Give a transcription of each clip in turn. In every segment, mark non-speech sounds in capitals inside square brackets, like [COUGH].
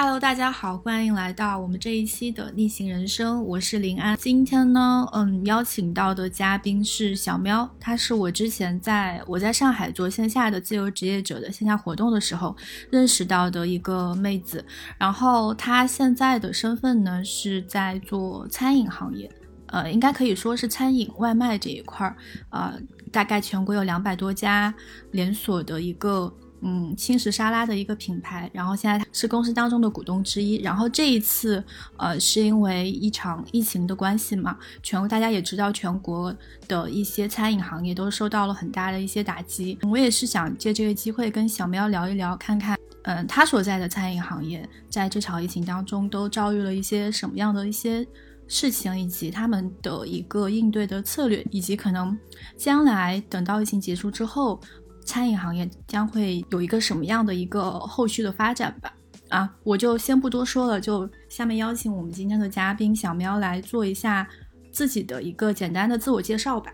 Hello，大家好，欢迎来到我们这一期的逆行人生，我是林安。今天呢，嗯，邀请到的嘉宾是小喵，她是我之前在我在上海做线下的自由职业者的线下活动的时候认识到的一个妹子。然后她现在的身份呢是在做餐饮行业，呃，应该可以说是餐饮外卖这一块儿，呃，大概全国有两百多家连锁的一个。嗯，轻食沙拉的一个品牌，然后现在是公司当中的股东之一。然后这一次，呃，是因为一场疫情的关系嘛，全国大家也知道，全国的一些餐饮行业都受到了很大的一些打击。我也是想借这个机会跟小喵聊一聊，看看，嗯，他所在的餐饮行业在这场疫情当中都遭遇了一些什么样的一些事情，以及他们的一个应对的策略，以及可能将来等到疫情结束之后。餐饮行业将会有一个什么样的一个后续的发展吧？啊，我就先不多说了，就下面邀请我们今天的嘉宾小喵来做一下自己的一个简单的自我介绍吧。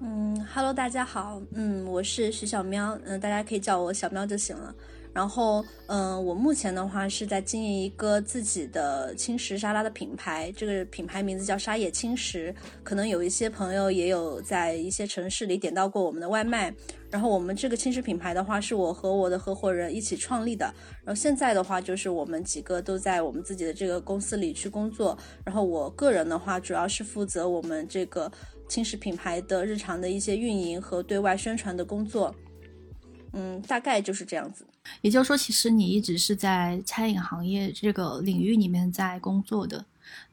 嗯，Hello，大家好，嗯，我是徐小喵，嗯，大家可以叫我小喵就行了。然后，嗯，我目前的话是在经营一个自己的轻食沙拉的品牌，这个品牌名字叫沙野轻食。可能有一些朋友也有在一些城市里点到过我们的外卖。然后我们这个轻食品牌的话，是我和我的合伙人一起创立的。然后现在的话，就是我们几个都在我们自己的这个公司里去工作。然后我个人的话，主要是负责我们这个轻食品牌的日常的一些运营和对外宣传的工作。嗯，大概就是这样子。也就是说，其实你一直是在餐饮行业这个领域里面在工作的，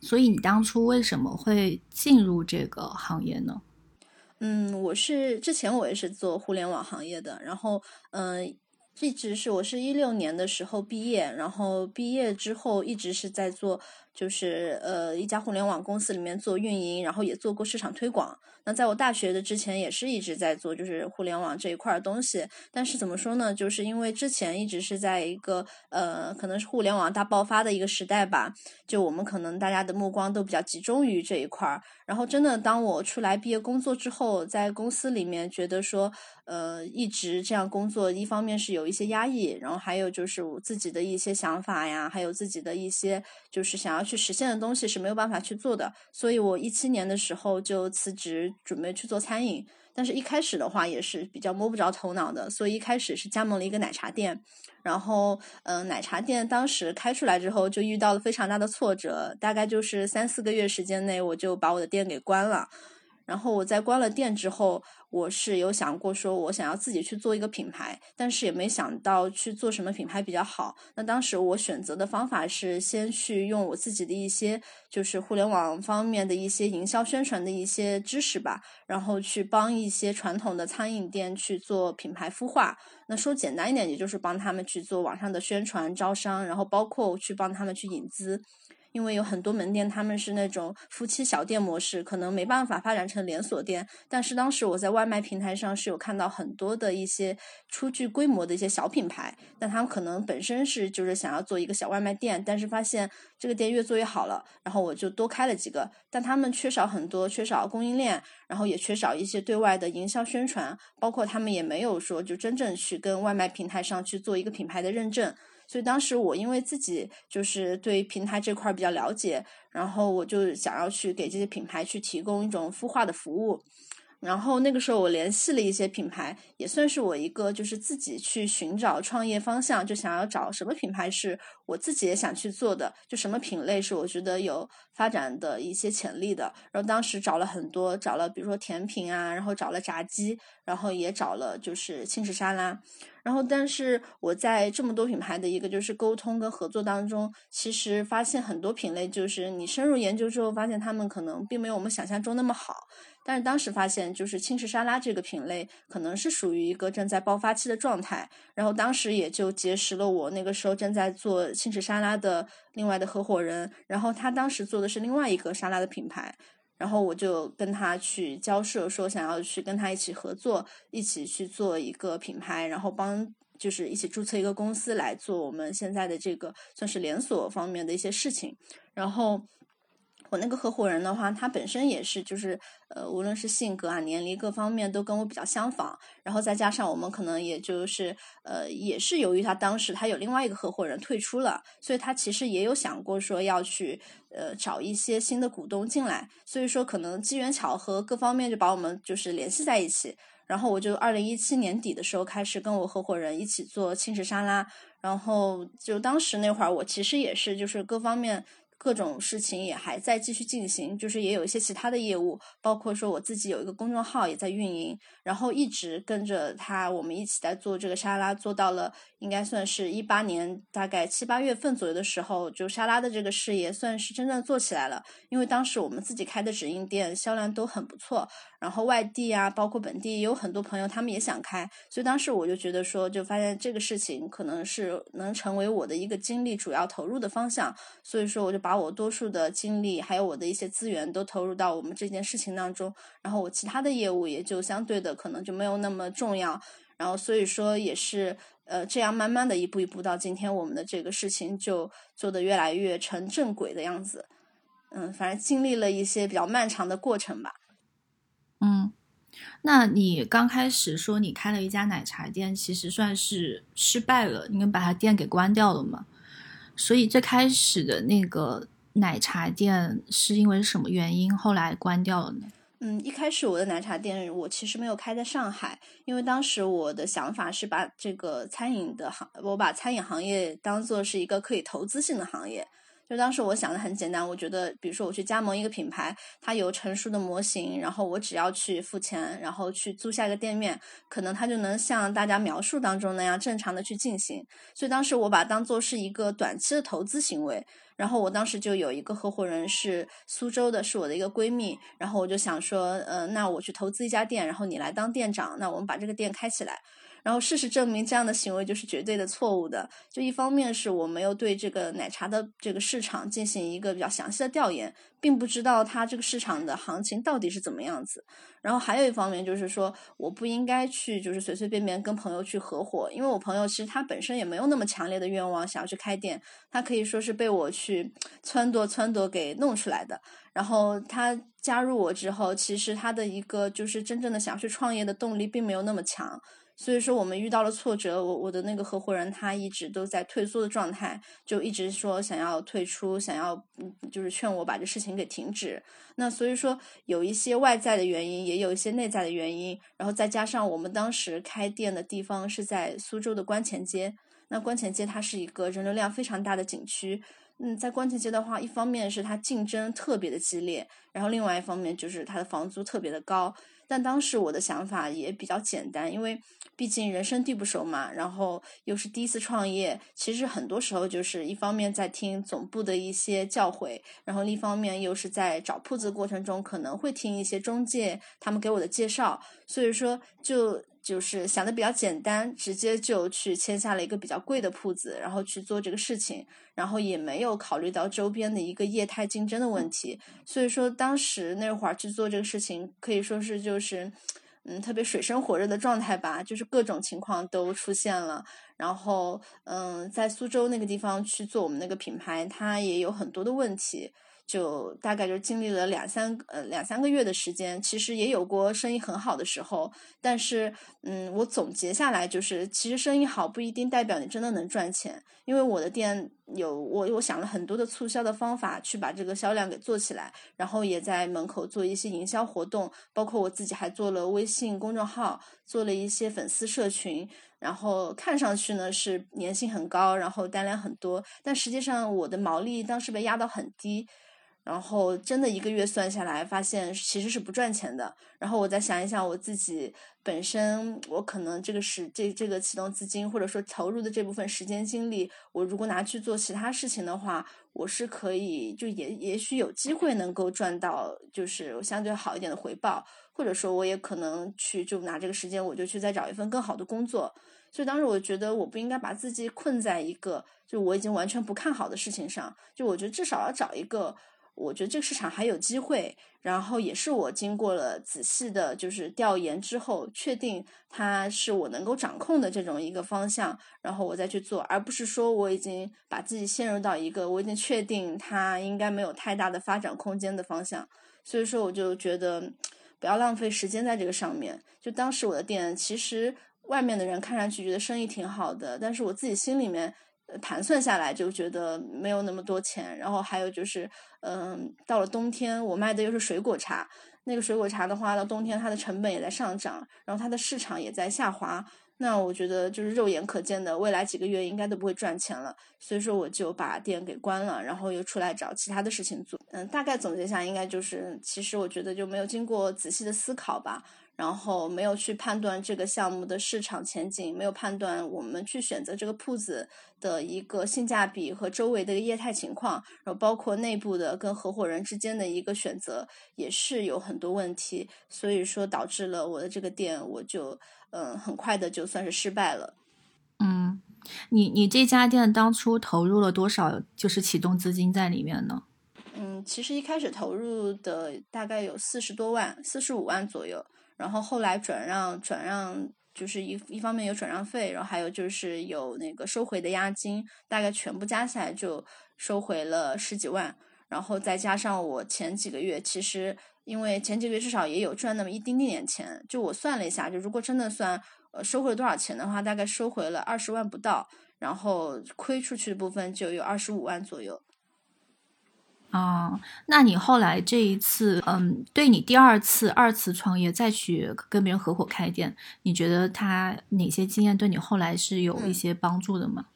所以你当初为什么会进入这个行业呢？嗯，我是之前我也是做互联网行业的，然后嗯。一直是我是一六年的时候毕业，然后毕业之后一直是在做，就是呃一家互联网公司里面做运营，然后也做过市场推广。那在我大学的之前也是一直在做，就是互联网这一块的东西。但是怎么说呢？就是因为之前一直是在一个呃可能是互联网大爆发的一个时代吧，就我们可能大家的目光都比较集中于这一块儿。然后真的当我出来毕业工作之后，在公司里面觉得说。呃，一直这样工作，一方面是有一些压抑，然后还有就是我自己的一些想法呀，还有自己的一些就是想要去实现的东西是没有办法去做的，所以我一七年的时候就辞职，准备去做餐饮。但是一开始的话也是比较摸不着头脑的，所以一开始是加盟了一个奶茶店，然后嗯，奶茶店当时开出来之后就遇到了非常大的挫折，大概就是三四个月时间内我就把我的店给关了。然后我在关了店之后，我是有想过说，我想要自己去做一个品牌，但是也没想到去做什么品牌比较好。那当时我选择的方法是先去用我自己的一些，就是互联网方面的一些营销宣传的一些知识吧，然后去帮一些传统的餐饮店去做品牌孵化。那说简单一点，也就是帮他们去做网上的宣传、招商，然后包括去帮他们去引资。因为有很多门店，他们是那种夫妻小店模式，可能没办法发展成连锁店。但是当时我在外卖平台上是有看到很多的一些初具规模的一些小品牌，但他们可能本身是就是想要做一个小外卖店，但是发现这个店越做越好了，然后我就多开了几个。但他们缺少很多，缺少供应链，然后也缺少一些对外的营销宣传，包括他们也没有说就真正去跟外卖平台上去做一个品牌的认证。所以当时我因为自己就是对平台这块比较了解，然后我就想要去给这些品牌去提供一种孵化的服务。然后那个时候我联系了一些品牌，也算是我一个就是自己去寻找创业方向，就想要找什么品牌是我自己也想去做的，就什么品类是我觉得有发展的一些潜力的。然后当时找了很多，找了比如说甜品啊，然后找了炸鸡，然后也找了就是轻食沙拉。然后，但是我在这么多品牌的一个就是沟通跟合作当中，其实发现很多品类，就是你深入研究之后，发现他们可能并没有我们想象中那么好。但是当时发现，就是轻食沙拉这个品类，可能是属于一个正在爆发期的状态。然后当时也就结识了我那个时候正在做轻食沙拉的另外的合伙人，然后他当时做的是另外一个沙拉的品牌。然后我就跟他去交涉，说想要去跟他一起合作，一起去做一个品牌，然后帮就是一起注册一个公司来做我们现在的这个算是连锁方面的一些事情。然后我那个合伙人的话，他本身也是，就是呃，无论是性格啊、年龄各方面都跟我比较相仿。然后再加上我们可能也就是呃，也是由于他当时他有另外一个合伙人退出了，所以他其实也有想过说要去呃找一些新的股东进来。所以说可能机缘巧合各方面就把我们就是联系在一起。然后我就二零一七年底的时候开始跟我合伙人一起做轻食沙拉。然后就当时那会儿我其实也是就是各方面。各种事情也还在继续进行，就是也有一些其他的业务，包括说我自己有一个公众号也在运营，然后一直跟着他，我们一起在做这个沙拉，做到了应该算是一八年大概七八月份左右的时候，就沙拉的这个事业算是真正做起来了。因为当时我们自己开的直营店销量都很不错，然后外地啊，包括本地也有很多朋友他们也想开，所以当时我就觉得说，就发现这个事情可能是能成为我的一个精力主要投入的方向，所以说我就。把我多数的精力，还有我的一些资源都投入到我们这件事情当中，然后我其他的业务也就相对的可能就没有那么重要，然后所以说也是呃这样慢慢的一步一步到今天，我们的这个事情就做得越来越成正轨的样子，嗯，反正经历了一些比较漫长的过程吧。嗯，那你刚开始说你开了一家奶茶店，其实算是失败了，你把它店给关掉了吗？所以最开始的那个奶茶店是因为什么原因后来关掉了呢？嗯，一开始我的奶茶店我其实没有开在上海，因为当时我的想法是把这个餐饮的行，我把餐饮行业当做是一个可以投资性的行业。就当时我想的很简单，我觉得，比如说我去加盟一个品牌，它有成熟的模型，然后我只要去付钱，然后去租下一个店面，可能它就能像大家描述当中那样正常的去进行。所以当时我把它当做是一个短期的投资行为。然后我当时就有一个合伙人是苏州的，是我的一个闺蜜，然后我就想说，呃，那我去投资一家店，然后你来当店长，那我们把这个店开起来。然后事实证明，这样的行为就是绝对的错误的。就一方面是我没有对这个奶茶的这个市场进行一个比较详细的调研，并不知道它这个市场的行情到底是怎么样子。然后还有一方面就是说，我不应该去就是随随便便跟朋友去合伙，因为我朋友其实他本身也没有那么强烈的愿望想要去开店，他可以说是被我去撺掇撺掇给弄出来的。然后他加入我之后，其实他的一个就是真正的想要去创业的动力并没有那么强。所以说，我们遇到了挫折，我我的那个合伙人他一直都在退缩的状态，就一直说想要退出，想要嗯，就是劝我把这事情给停止。那所以说，有一些外在的原因，也有一些内在的原因，然后再加上我们当时开店的地方是在苏州的观前街，那观前街它是一个人流量非常大的景区。嗯，在观前街的话，一方面是它竞争特别的激烈，然后另外一方面就是它的房租特别的高。但当时我的想法也比较简单，因为毕竟人生地不熟嘛，然后又是第一次创业，其实很多时候就是一方面在听总部的一些教诲，然后另一方面又是在找铺子过程中可能会听一些中介他们给我的介绍，所以说就。就是想的比较简单，直接就去签下了一个比较贵的铺子，然后去做这个事情，然后也没有考虑到周边的一个业态竞争的问题。所以说，当时那会儿去做这个事情，可以说是就是，嗯，特别水深火热的状态吧，就是各种情况都出现了。然后，嗯，在苏州那个地方去做我们那个品牌，它也有很多的问题。就大概就经历了两三呃两三个月的时间，其实也有过生意很好的时候，但是嗯，我总结下来就是，其实生意好不一定代表你真的能赚钱，因为我的店有我我想了很多的促销的方法去把这个销量给做起来，然后也在门口做一些营销活动，包括我自己还做了微信公众号，做了一些粉丝社群，然后看上去呢是粘性很高，然后单量很多，但实际上我的毛利当时被压到很低。然后真的一个月算下来，发现其实是不赚钱的。然后我再想一想，我自己本身，我可能这个是这这个启动资金或者说投入的这部分时间精力，我如果拿去做其他事情的话，我是可以就也也许有机会能够赚到就是相对好一点的回报，或者说我也可能去就拿这个时间，我就去再找一份更好的工作。所以当时我觉得我不应该把自己困在一个就我已经完全不看好的事情上，就我觉得至少要找一个。我觉得这个市场还有机会，然后也是我经过了仔细的，就是调研之后，确定它是我能够掌控的这种一个方向，然后我再去做，而不是说我已经把自己陷入到一个我已经确定它应该没有太大的发展空间的方向，所以说我就觉得不要浪费时间在这个上面。就当时我的店，其实外面的人看上去觉得生意挺好的，但是我自己心里面。盘算下来就觉得没有那么多钱，然后还有就是，嗯，到了冬天我卖的又是水果茶，那个水果茶的话，到冬天它的成本也在上涨，然后它的市场也在下滑，那我觉得就是肉眼可见的，未来几个月应该都不会赚钱了，所以说我就把店给关了，然后又出来找其他的事情做。嗯，大概总结一下，应该就是，其实我觉得就没有经过仔细的思考吧。然后没有去判断这个项目的市场前景，没有判断我们去选择这个铺子的一个性价比和周围的业态情况，然后包括内部的跟合伙人之间的一个选择，也是有很多问题，所以说导致了我的这个店，我就嗯很快的就算是失败了。嗯，你你这家店当初投入了多少就是启动资金在里面呢？嗯，其实一开始投入的大概有四十多万，四十五万左右。然后后来转让，转让就是一一方面有转让费，然后还有就是有那个收回的押金，大概全部加起来就收回了十几万。然后再加上我前几个月，其实因为前几个月至少也有赚那么一丁丁点钱，就我算了一下，就如果真的算呃收回了多少钱的话，大概收回了二十万不到，然后亏出去的部分就有二十五万左右。啊，那你后来这一次，嗯，对你第二次、二次创业再去跟别人合伙开店，你觉得他哪些经验对你后来是有一些帮助的吗？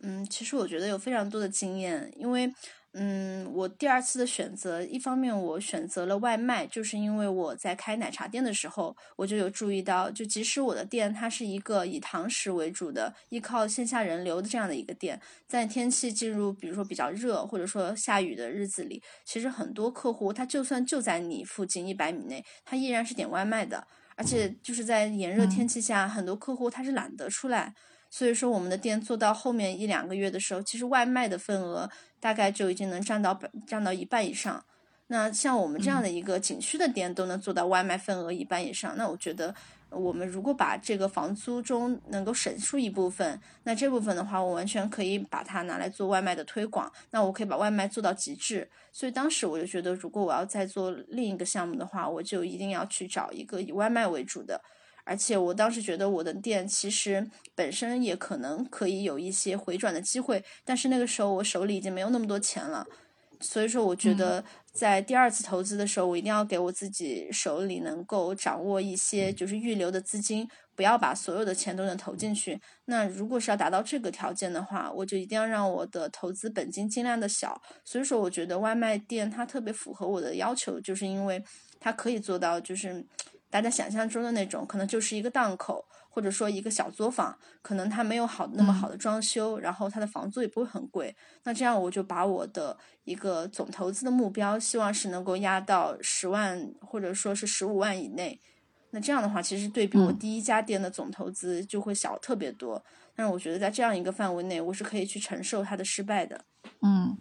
嗯，其实我觉得有非常多的经验，因为。嗯，我第二次的选择，一方面我选择了外卖，就是因为我在开奶茶店的时候，我就有注意到，就即使我的店它是一个以堂食为主的，依靠线下人流的这样的一个店，在天气进入比如说比较热或者说下雨的日子里，其实很多客户他就算就在你附近一百米内，他依然是点外卖的，而且就是在炎热天气下，很多客户他是懒得出来。所以说，我们的店做到后面一两个月的时候，其实外卖的份额大概就已经能占到占到一半以上。那像我们这样的一个景区的店都能做到外卖份额一半以上，那我觉得我们如果把这个房租中能够省出一部分，那这部分的话，我完全可以把它拿来做外卖的推广。那我可以把外卖做到极致。所以当时我就觉得，如果我要再做另一个项目的话，我就一定要去找一个以外卖为主的。而且我当时觉得我的店其实本身也可能可以有一些回转的机会，但是那个时候我手里已经没有那么多钱了，所以说我觉得在第二次投资的时候，我一定要给我自己手里能够掌握一些就是预留的资金，不要把所有的钱都能投进去。那如果是要达到这个条件的话，我就一定要让我的投资本金尽量的小。所以说，我觉得外卖店它特别符合我的要求，就是因为它可以做到就是。大家想象中的那种，可能就是一个档口，或者说一个小作坊，可能它没有好那么好的装修，然后它的房租也不会很贵。那这样我就把我的一个总投资的目标，希望是能够压到十万，或者说是十五万以内。那这样的话，其实对比我第一家店的总投资就会小特别多。但是我觉得在这样一个范围内，我是可以去承受它的失败的。嗯，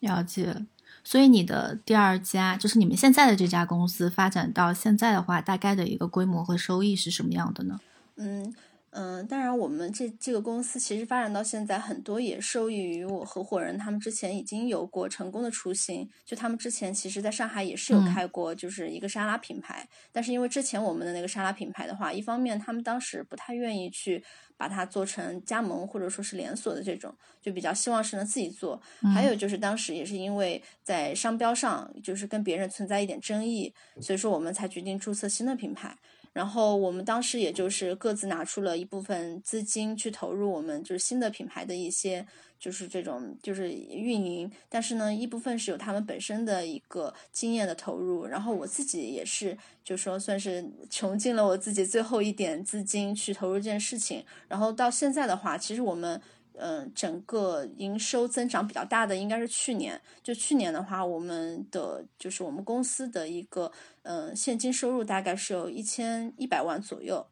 了解。所以你的第二家就是你们现在的这家公司发展到现在的话，大概的一个规模和收益是什么样的呢？嗯嗯，当然我们这这个公司其实发展到现在，很多也受益于我合伙人他们之前已经有过成功的雏形。就他们之前其实在上海也是有开过，就是一个沙拉品牌。但是因为之前我们的那个沙拉品牌的话，一方面他们当时不太愿意去。把它做成加盟或者说是连锁的这种，就比较希望是能自己做。还有就是当时也是因为在商标上就是跟别人存在一点争议，所以说我们才决定注册新的品牌。然后我们当时也就是各自拿出了一部分资金去投入我们就是新的品牌的一些就是这种就是运营，但是呢一部分是有他们本身的一个经验的投入，然后我自己也是就说算是穷尽了我自己最后一点资金去投入这件事情，然后到现在的话，其实我们。嗯，整个营收增长比较大的应该是去年。就去年的话，我们的就是我们公司的一个嗯现金收入大概是有一千一百万左右。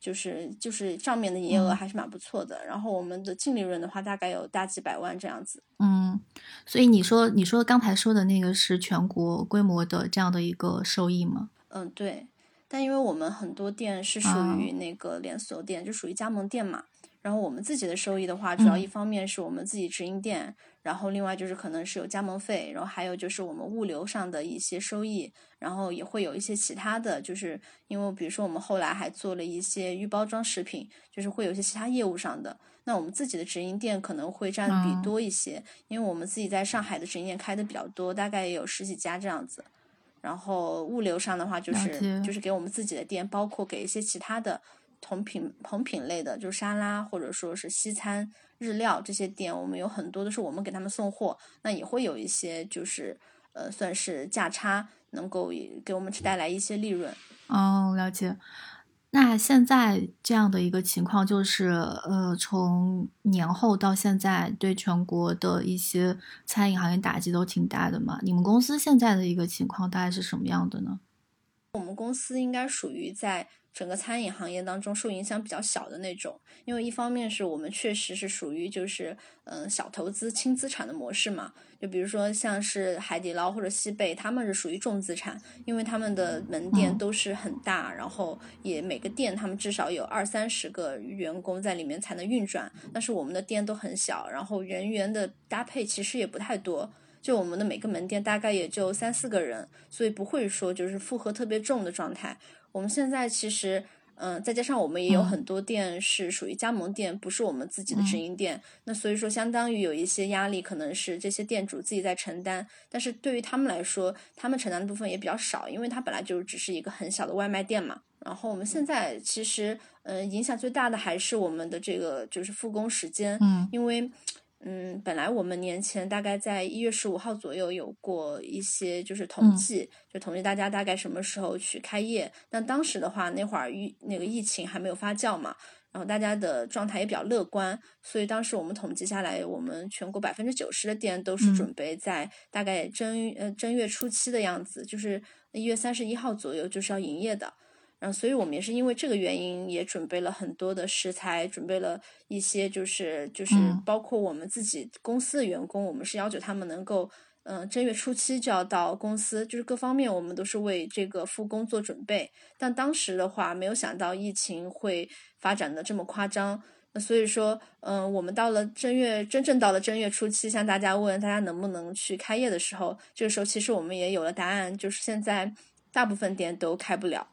就是就是账面的营业额还是蛮不错的。然后我们的净利润的话，大概有大几百万这样子。嗯，所以你说你说刚才说的那个是全国规模的这样的一个收益吗？嗯，对。但因为我们很多店是属于那个连锁店，就属于加盟店嘛。然后我们自己的收益的话，主要一方面是我们自己直营店，然后另外就是可能是有加盟费，然后还有就是我们物流上的一些收益，然后也会有一些其他的，就是因为比如说我们后来还做了一些预包装食品，就是会有一些其他业务上的。那我们自己的直营店可能会占比多一些，因为我们自己在上海的直营店开的比较多，大概也有十几家这样子。然后物流上的话，就是就是给我们自己的店，包括给一些其他的。同品同品类的，就是沙拉或者说是西餐、日料这些店，我们有很多都是我们给他们送货，那也会有一些就是呃算是价差，能够给我们带来一些利润。哦，了解。那现在这样的一个情况，就是呃从年后到现在，对全国的一些餐饮行业打击都挺大的嘛？你们公司现在的一个情况大概是什么样的呢？我们公司应该属于在。整个餐饮行业当中受影响比较小的那种，因为一方面是我们确实是属于就是嗯小投资轻资产的模式嘛，就比如说像是海底捞或者西贝，他们是属于重资产，因为他们的门店都是很大，然后也每个店他们至少有二三十个员工在里面才能运转，但是我们的店都很小，然后人员的搭配其实也不太多，就我们的每个门店大概也就三四个人，所以不会说就是负荷特别重的状态。我们现在其实，嗯，再加上我们也有很多店是属于加盟店，不是我们自己的直营店。那所以说，相当于有一些压力，可能是这些店主自己在承担。但是对于他们来说，他们承担的部分也比较少，因为它本来就只是一个很小的外卖店嘛。然后我们现在其实，嗯，影响最大的还是我们的这个就是复工时间，嗯，因为。嗯，本来我们年前大概在一月十五号左右有过一些就是统计，就统计大家大概什么时候去开业。但当时的话，那会儿疫那个疫情还没有发酵嘛，然后大家的状态也比较乐观，所以当时我们统计下来，我们全国百分之九十的店都是准备在大概正呃正月初七的样子，就是一月三十一号左右就是要营业的。嗯，所以我们也是因为这个原因，也准备了很多的食材，准备了一些，就是就是包括我们自己公司的员工，我们是要求他们能够，嗯，正月初七就要到公司，就是各方面我们都是为这个复工做准备。但当时的话，没有想到疫情会发展的这么夸张。那所以说，嗯，我们到了正月，真正到了正月初七，向大家问大家能不能去开业的时候，这个时候其实我们也有了答案，就是现在大部分店都开不了。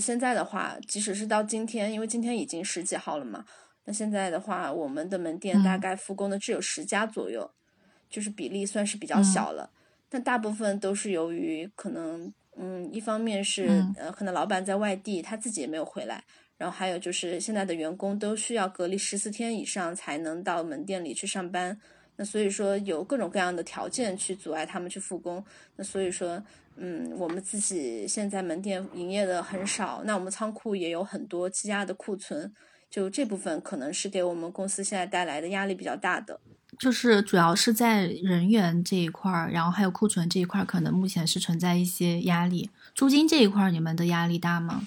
现在的话，即使是到今天，因为今天已经十几号了嘛，那现在的话，我们的门店大概复工的只有十家左右，就是比例算是比较小了。但大部分都是由于可能，嗯，一方面是呃，可能老板在外地，他自己也没有回来，然后还有就是现在的员工都需要隔离十四天以上才能到门店里去上班，那所以说有各种各样的条件去阻碍他们去复工，那所以说。嗯，我们自己现在门店营业的很少，那我们仓库也有很多积压的库存，就这部分可能是给我们公司现在带来的压力比较大的。就是主要是在人员这一块儿，然后还有库存这一块儿，可能目前是存在一些压力。租金这一块儿，你们的压力大吗？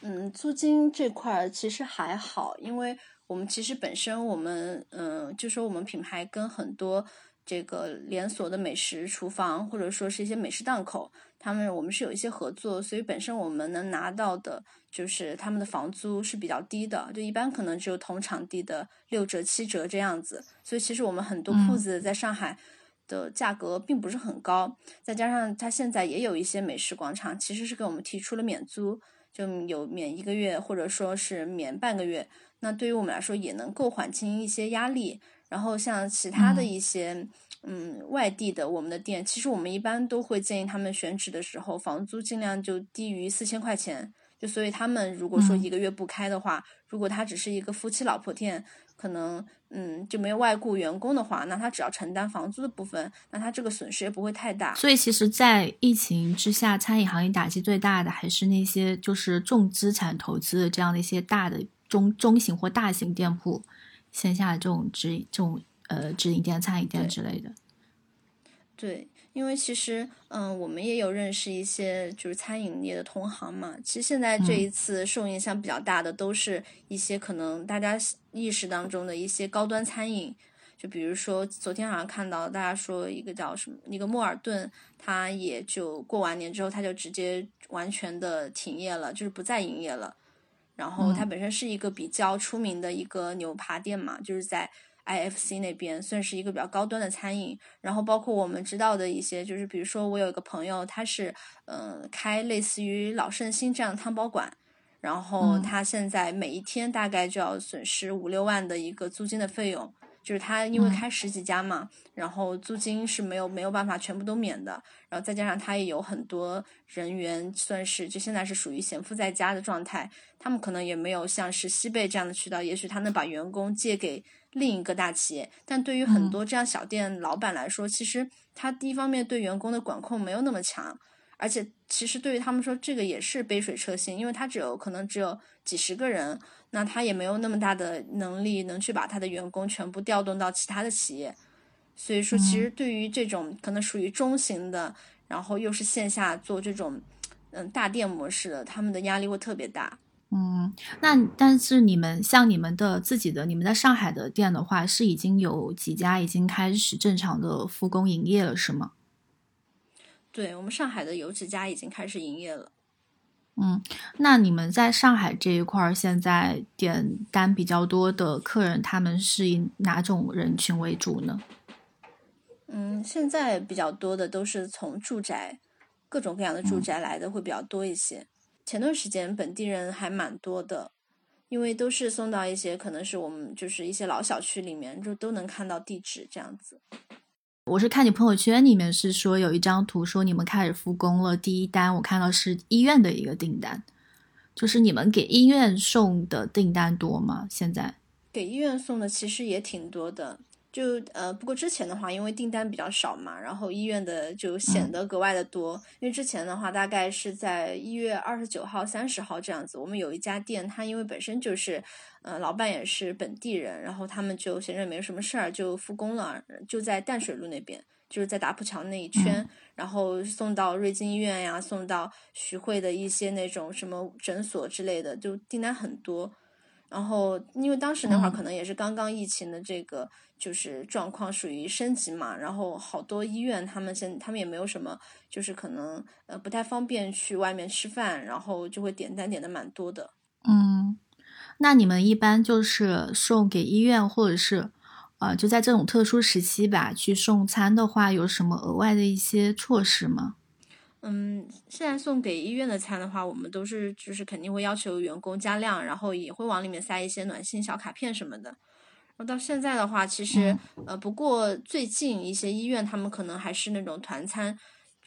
嗯，租金这块儿其实还好，因为我们其实本身我们嗯，就说我们品牌跟很多。这个连锁的美食厨房，或者说是一些美食档口，他们我们是有一些合作，所以本身我们能拿到的就是他们的房租是比较低的，就一般可能只有同场地的六折七折这样子。所以其实我们很多铺子在上海的价格并不是很高，再加上它现在也有一些美食广场，其实是给我们提出了免租，就有免一个月或者说是免半个月，那对于我们来说也能够缓清一些压力。然后像其他的一些，嗯，外地的我们的店，其实我们一般都会建议他们选址的时候，房租尽量就低于四千块钱。就所以他们如果说一个月不开的话，如果他只是一个夫妻老婆店，可能嗯就没有外雇员工的话，那他只要承担房租的部分，那他这个损失也不会太大。所以其实，在疫情之下，餐饮行业打击最大的还是那些就是重资产投资的这样的一些大的中中型或大型店铺。线下这种直这种呃直营店、餐饮店之类的，对，因为其实，嗯，我们也有认识一些就是餐饮业的同行嘛。其实现在这一次受影响比较大的，都是一些可能大家意识当中的一些高端餐饮。就比如说，昨天好像看到大家说一个叫什么，一个莫尔顿，它也就过完年之后，它就直接完全的停业了，就是不再营业了。然后它本身是一个比较出名的一个牛扒店嘛，就是在。IFC 那边算是一个比较高端的餐饮，然后包括我们知道的一些，就是比如说我有一个朋友，他是嗯开类似于老盛兴这样的汤包馆，然后他现在每一天大概就要损失五六万的一个租金的费用，就是他因为开十几家嘛，然后租金是没有没有办法全部都免的，然后再加上他也有很多人员，算是就现在是属于闲赋在家的状态，他们可能也没有像是西贝这样的渠道，也许他能把员工借给。另一个大企业，但对于很多这样小店老板来说，其实他第一方面对员工的管控没有那么强，而且其实对于他们说，这个也是杯水车薪，因为他只有可能只有几十个人，那他也没有那么大的能力能去把他的员工全部调动到其他的企业，所以说，其实对于这种可能属于中型的，然后又是线下做这种嗯大店模式的，他们的压力会特别大。嗯，那但是你们像你们的自己的，你们在上海的店的话，是已经有几家已经开始正常的复工营业了，是吗？对我们上海的有几家已经开始营业了。嗯，那你们在上海这一块儿，现在点单比较多的客人，他们是以哪种人群为主呢？嗯，现在比较多的都是从住宅，各种各样的住宅来的会比较多一些。前段时间本地人还蛮多的，因为都是送到一些可能是我们就是一些老小区里面，就都能看到地址这样子。我是看你朋友圈里面是说有一张图说你们开始复工了，第一单我看到是医院的一个订单，就是你们给医院送的订单多吗？现在给医院送的其实也挺多的。就呃，不过之前的话，因为订单比较少嘛，然后医院的就显得格外的多。因为之前的话，大概是在一月二十九号、三十号这样子，我们有一家店，它因为本身就是，呃，老板也是本地人，然后他们就闲着没什么事儿，就复工了，就在淡水路那边，就是在打浦桥那一圈，然后送到瑞金医院呀，送到徐汇的一些那种什么诊所之类的，就订单很多。然后，因为当时那会儿可能也是刚刚疫情的这个就是状况属于升级嘛，然后好多医院他们现他们也没有什么，就是可能呃不太方便去外面吃饭，然后就会点单点的蛮多的。嗯，那你们一般就是送给医院或者是呃就在这种特殊时期吧去送餐的话，有什么额外的一些措施吗？嗯，现在送给医院的餐的话，我们都是就是肯定会要求员工加量，然后也会往里面塞一些暖心小卡片什么的。然后到现在的话，其实呃，不过最近一些医院他们可能还是那种团餐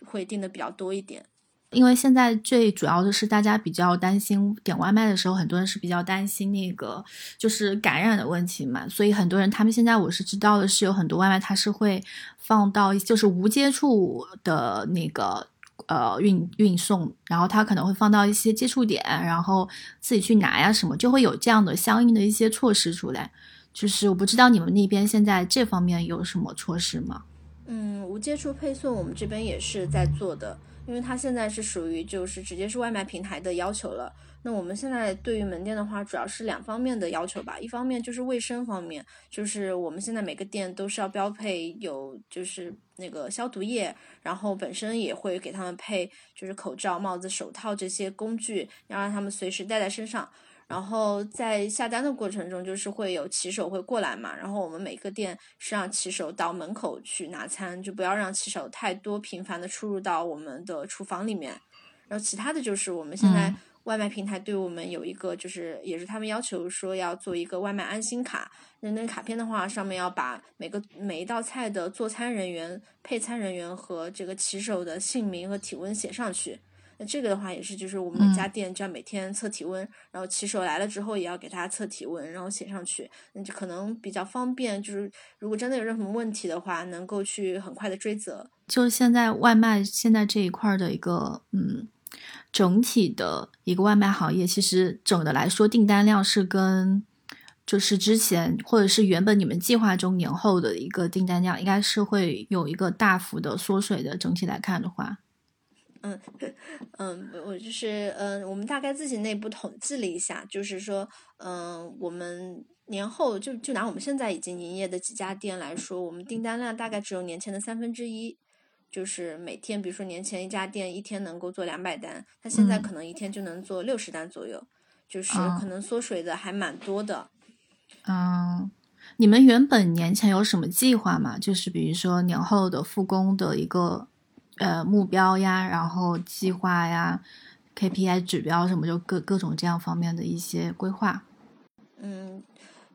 会订的比较多一点。因为现在最主要的是大家比较担心点外卖的时候，很多人是比较担心那个就是感染的问题嘛，所以很多人他们现在我是知道的是有很多外卖它是会放到就是无接触的那个。呃，运运送，然后他可能会放到一些接触点，然后自己去拿呀，什么就会有这样的相应的一些措施出来。就是我不知道你们那边现在这方面有什么措施吗？嗯，无接触配送我们这边也是在做的，因为它现在是属于就是直接是外卖平台的要求了。那我们现在对于门店的话，主要是两方面的要求吧。一方面就是卫生方面，就是我们现在每个店都是要标配有就是那个消毒液，然后本身也会给他们配就是口罩、帽子、手套这些工具，要让他们随时带在身上。然后在下单的过程中，就是会有骑手会过来嘛，然后我们每个店是让骑手到门口去拿餐，就不要让骑手太多频繁的出入到我们的厨房里面。然后其他的就是我们现在。外卖平台对我们有一个，就是也是他们要求说要做一个外卖安心卡。那那卡片的话，上面要把每个每一道菜的做餐人员、配餐人员和这个骑手的姓名和体温写上去。那这个的话也是，就是我们每家店就要每天测体温，然后骑手来了之后也要给他测体温，然后写上去。那就可能比较方便，就是如果真的有任何问题的话，能够去很快的追责。就是现在外卖现在这一块的一个嗯。整体的一个外卖行业，其实总的来说，订单量是跟就是之前或者是原本你们计划中年后的一个订单量，应该是会有一个大幅的缩水的。整体来看的话，嗯嗯，我就是嗯，我们大概自己内部统计了一下，就是说，嗯，我们年后就就拿我们现在已经营业的几家店来说，我们订单量大概只有年前的三分之一。就是每天，比如说年前一家店一天能够做两百单，他现在可能一天就能做六十单左右，就是可能缩水的还蛮多的。嗯，你们原本年前有什么计划吗？就是比如说年后的复工的一个呃目标呀，然后计划呀、KPI 指标什么，就各各种这样方面的一些规划。嗯。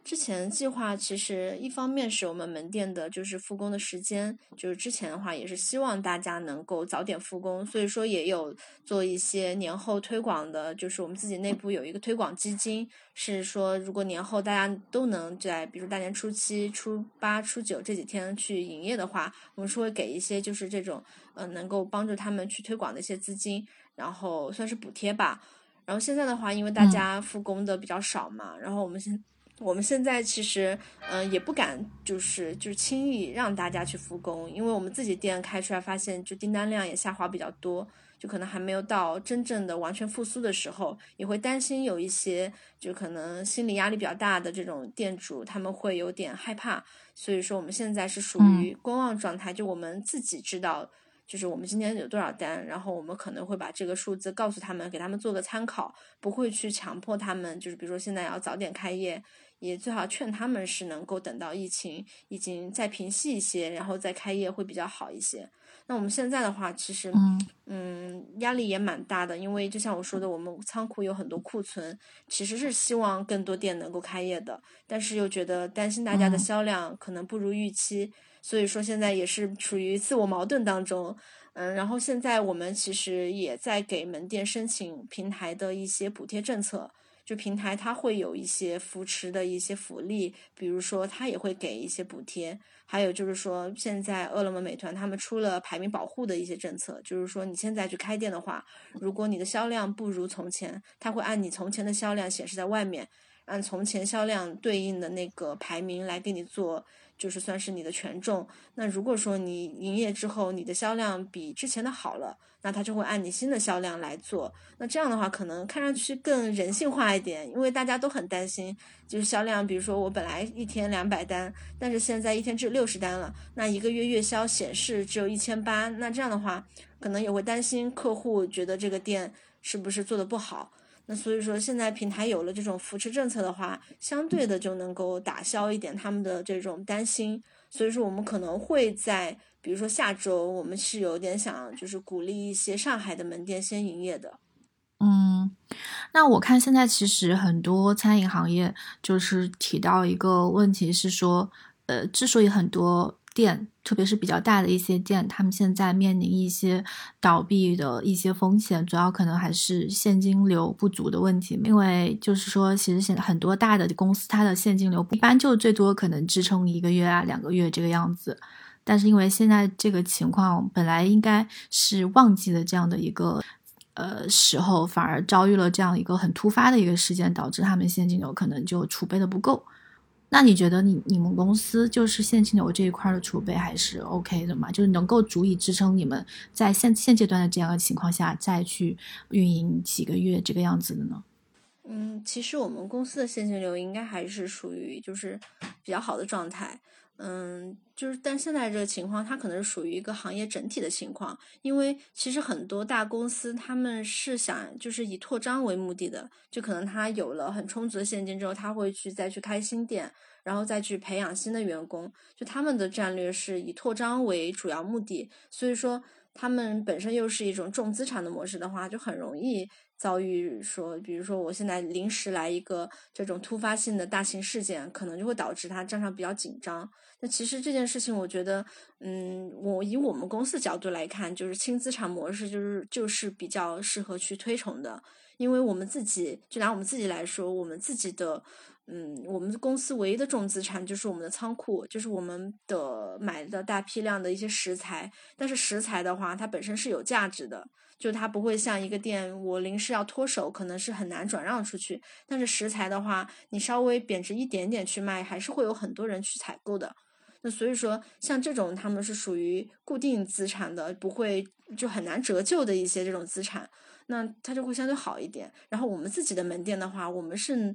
之前计划其实一方面是我们门店的，就是复工的时间，就是之前的话也是希望大家能够早点复工，所以说也有做一些年后推广的，就是我们自己内部有一个推广基金，是说如果年后大家都能在，比如大年初七、初八、初九这几天去营业的话，我们是会给一些就是这种，嗯，能够帮助他们去推广的一些资金，然后算是补贴吧。然后现在的话，因为大家复工的比较少嘛，然后我们现我们现在其实，嗯，也不敢，就是就是轻易让大家去复工，因为我们自己店开出来发现，就订单量也下滑比较多，就可能还没有到真正的完全复苏的时候，也会担心有一些就可能心理压力比较大的这种店主，他们会有点害怕，所以说我们现在是属于观望状态，就我们自己知道。就是我们今天有多少单，然后我们可能会把这个数字告诉他们，给他们做个参考，不会去强迫他们。就是比如说现在要早点开业，也最好劝他们是能够等到疫情已经再平息一些，然后再开业会比较好一些。那我们现在的话，其实嗯压力也蛮大的，因为就像我说的，我们仓库有很多库存，其实是希望更多店能够开业的，但是又觉得担心大家的销量可能不如预期。所以说现在也是处于自我矛盾当中，嗯，然后现在我们其实也在给门店申请平台的一些补贴政策，就平台它会有一些扶持的一些福利，比如说它也会给一些补贴，还有就是说现在饿了么、美团他们出了排名保护的一些政策，就是说你现在去开店的话，如果你的销量不如从前，它会按你从前的销量显示在外面，按从前销量对应的那个排名来给你做。就是算是你的权重。那如果说你营业之后，你的销量比之前的好了，那他就会按你新的销量来做。那这样的话，可能看上去更人性化一点，因为大家都很担心，就是销量，比如说我本来一天两百单，但是现在一天只有六十单了，那一个月月销显示只有一千八，那这样的话，可能也会担心客户觉得这个店是不是做的不好。那所以说，现在平台有了这种扶持政策的话，相对的就能够打消一点他们的这种担心。所以说，我们可能会在，比如说下周，我们是有点想，就是鼓励一些上海的门店先营业的。嗯，那我看现在其实很多餐饮行业就是提到一个问题是说，呃，之所以很多。店，特别是比较大的一些店，他们现在面临一些倒闭的一些风险，主要可能还是现金流不足的问题。因为就是说，其实现在很多大的公司，它的现金流一般就最多可能支撑一个月啊、两个月这个样子。但是因为现在这个情况本来应该是旺季的这样的一个呃时候，反而遭遇了这样一个很突发的一个事件，导致他们现金流可能就储备的不够。那你觉得你你们公司就是现金流这一块的储备还是 OK 的吗？就是能够足以支撑你们在现现阶段的这样的情况下再去运营几个月这个样子的呢？嗯，其实我们公司的现金流应该还是属于就是比较好的状态。嗯，就是，但现在这个情况，它可能是属于一个行业整体的情况，因为其实很多大公司他们是想就是以扩张为目的的，就可能他有了很充足的现金之后，他会去再去开新店，然后再去培养新的员工，就他们的战略是以扩张为主要目的，所以说他们本身又是一种重资产的模式的话，就很容易。遭遇说，比如说我现在临时来一个这种突发性的大型事件，可能就会导致他账上比较紧张。那其实这件事情，我觉得，嗯，我以我们公司角度来看，就是轻资产模式，就是就是比较适合去推崇的。因为我们自己就拿我们自己来说，我们自己的。嗯，我们公司唯一的重资产就是我们的仓库，就是我们的买的大批量的一些食材。但是食材的话，它本身是有价值的，就它不会像一个店，我临时要脱手，可能是很难转让出去。但是食材的话，你稍微贬值一点点去卖，还是会有很多人去采购的。那所以说，像这种他们是属于固定资产的，不会就很难折旧的一些这种资产。那它就会相对好一点。然后我们自己的门店的话，我们是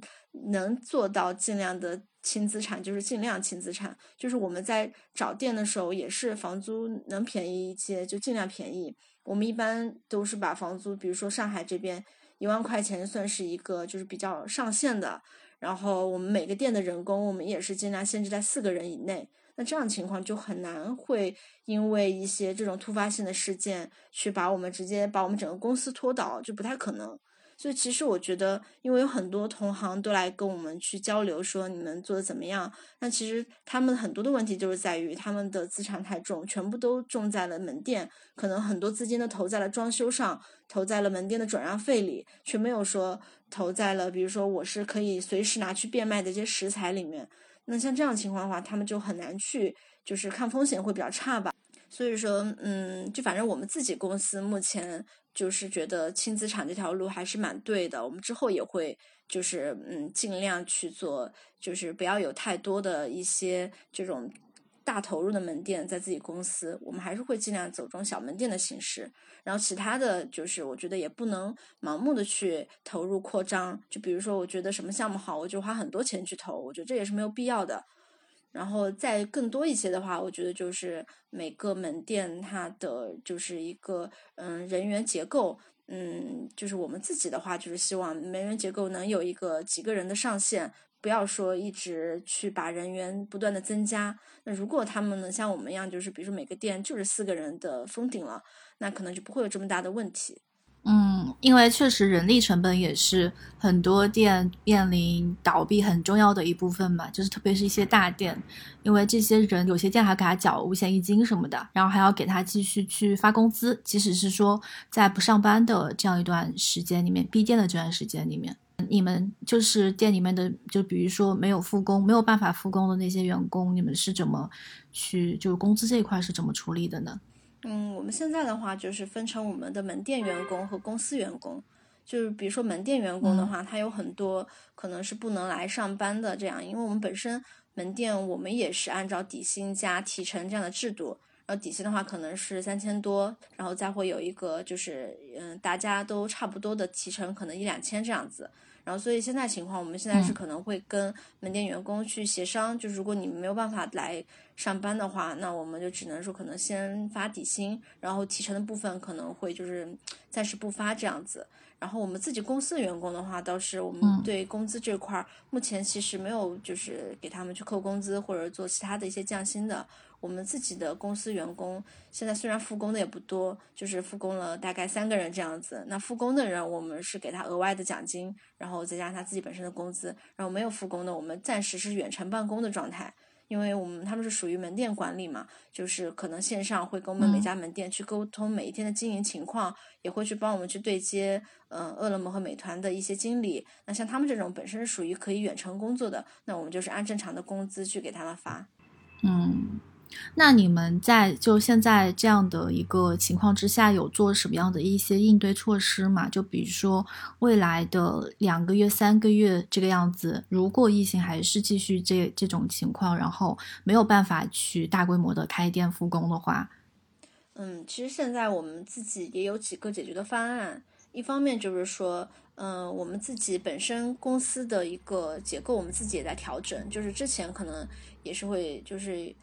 能做到尽量的轻资产，就是尽量轻资产。就是我们在找店的时候，也是房租能便宜一些就尽量便宜。我们一般都是把房租，比如说上海这边一万块钱算是一个就是比较上限的。然后我们每个店的人工，我们也是尽量限制在四个人以内。那这样情况就很难会因为一些这种突发性的事件去把我们直接把我们整个公司拖倒，就不太可能。所以其实我觉得，因为有很多同行都来跟我们去交流，说你们做的怎么样？那其实他们很多的问题就是在于他们的资产太重，全部都重在了门店，可能很多资金都投在了装修上，投在了门店的转让费里，却没有说投在了，比如说我是可以随时拿去变卖的一些食材里面。那像这样情况的话，他们就很难去，就是抗风险会比较差吧。所以说，嗯，就反正我们自己公司目前就是觉得轻资产这条路还是蛮对的。我们之后也会就是嗯尽量去做，就是不要有太多的一些这种大投入的门店在自己公司，我们还是会尽量走这种小门店的形式。然后其他的就是，我觉得也不能盲目的去投入扩张。就比如说，我觉得什么项目好，我就花很多钱去投，我觉得这也是没有必要的。然后再更多一些的话，我觉得就是每个门店它的就是一个嗯人员结构，嗯，就是我们自己的话，就是希望人员结构能有一个几个人的上限。不要说一直去把人员不断的增加。那如果他们能像我们一样，就是比如说每个店就是四个人的封顶了，那可能就不会有这么大的问题。嗯，因为确实人力成本也是很多店面临倒闭很重要的一部分嘛，就是特别是一些大店，因为这些人有些店还给他缴五险一金什么的，然后还要给他继续去发工资，即使是说在不上班的这样一段时间里面，闭店的这段时间里面。你们就是店里面的，就比如说没有复工、没有办法复工的那些员工，你们是怎么去，就是工资这一块是怎么处理的呢？嗯，我们现在的话就是分成我们的门店员工和公司员工。就是比如说门店员工的话，他有很多可能是不能来上班的，这样，因为我们本身门店我们也是按照底薪加提成这样的制度，然后底薪的话可能是三千多，然后再会有一个就是嗯大家都差不多的提成，可能一两千这样子。然后，所以现在情况，我们现在是可能会跟门店员工去协商，就是如果你们没有办法来上班的话，那我们就只能说可能先发底薪，然后提成的部分可能会就是暂时不发这样子。然后我们自己公司的员工的话，倒是我们对工资这块儿目前其实没有就是给他们去扣工资或者做其他的一些降薪的。我们自己的公司员工现在虽然复工的也不多，就是复工了大概三个人这样子。那复工的人，我们是给他额外的奖金，然后再加上他自己本身的工资。然后没有复工的，我们暂时是远程办公的状态，因为我们他们是属于门店管理嘛，就是可能线上会跟我们每家门店去沟通每一天的经营情况，也会去帮我们去对接，嗯，饿了么和美团的一些经理。那像他们这种本身是属于可以远程工作的，那我们就是按正常的工资去给他们发，嗯。那你们在就现在这样的一个情况之下，有做什么样的一些应对措施吗？就比如说未来的两个月、三个月这个样子，如果疫情还是继续这这种情况，然后没有办法去大规模的开店复工的话，嗯，其实现在我们自己也有几个解决的方案。一方面就是说，嗯，我们自己本身公司的一个结构，我们自己也在调整。就是之前可能也是会就是。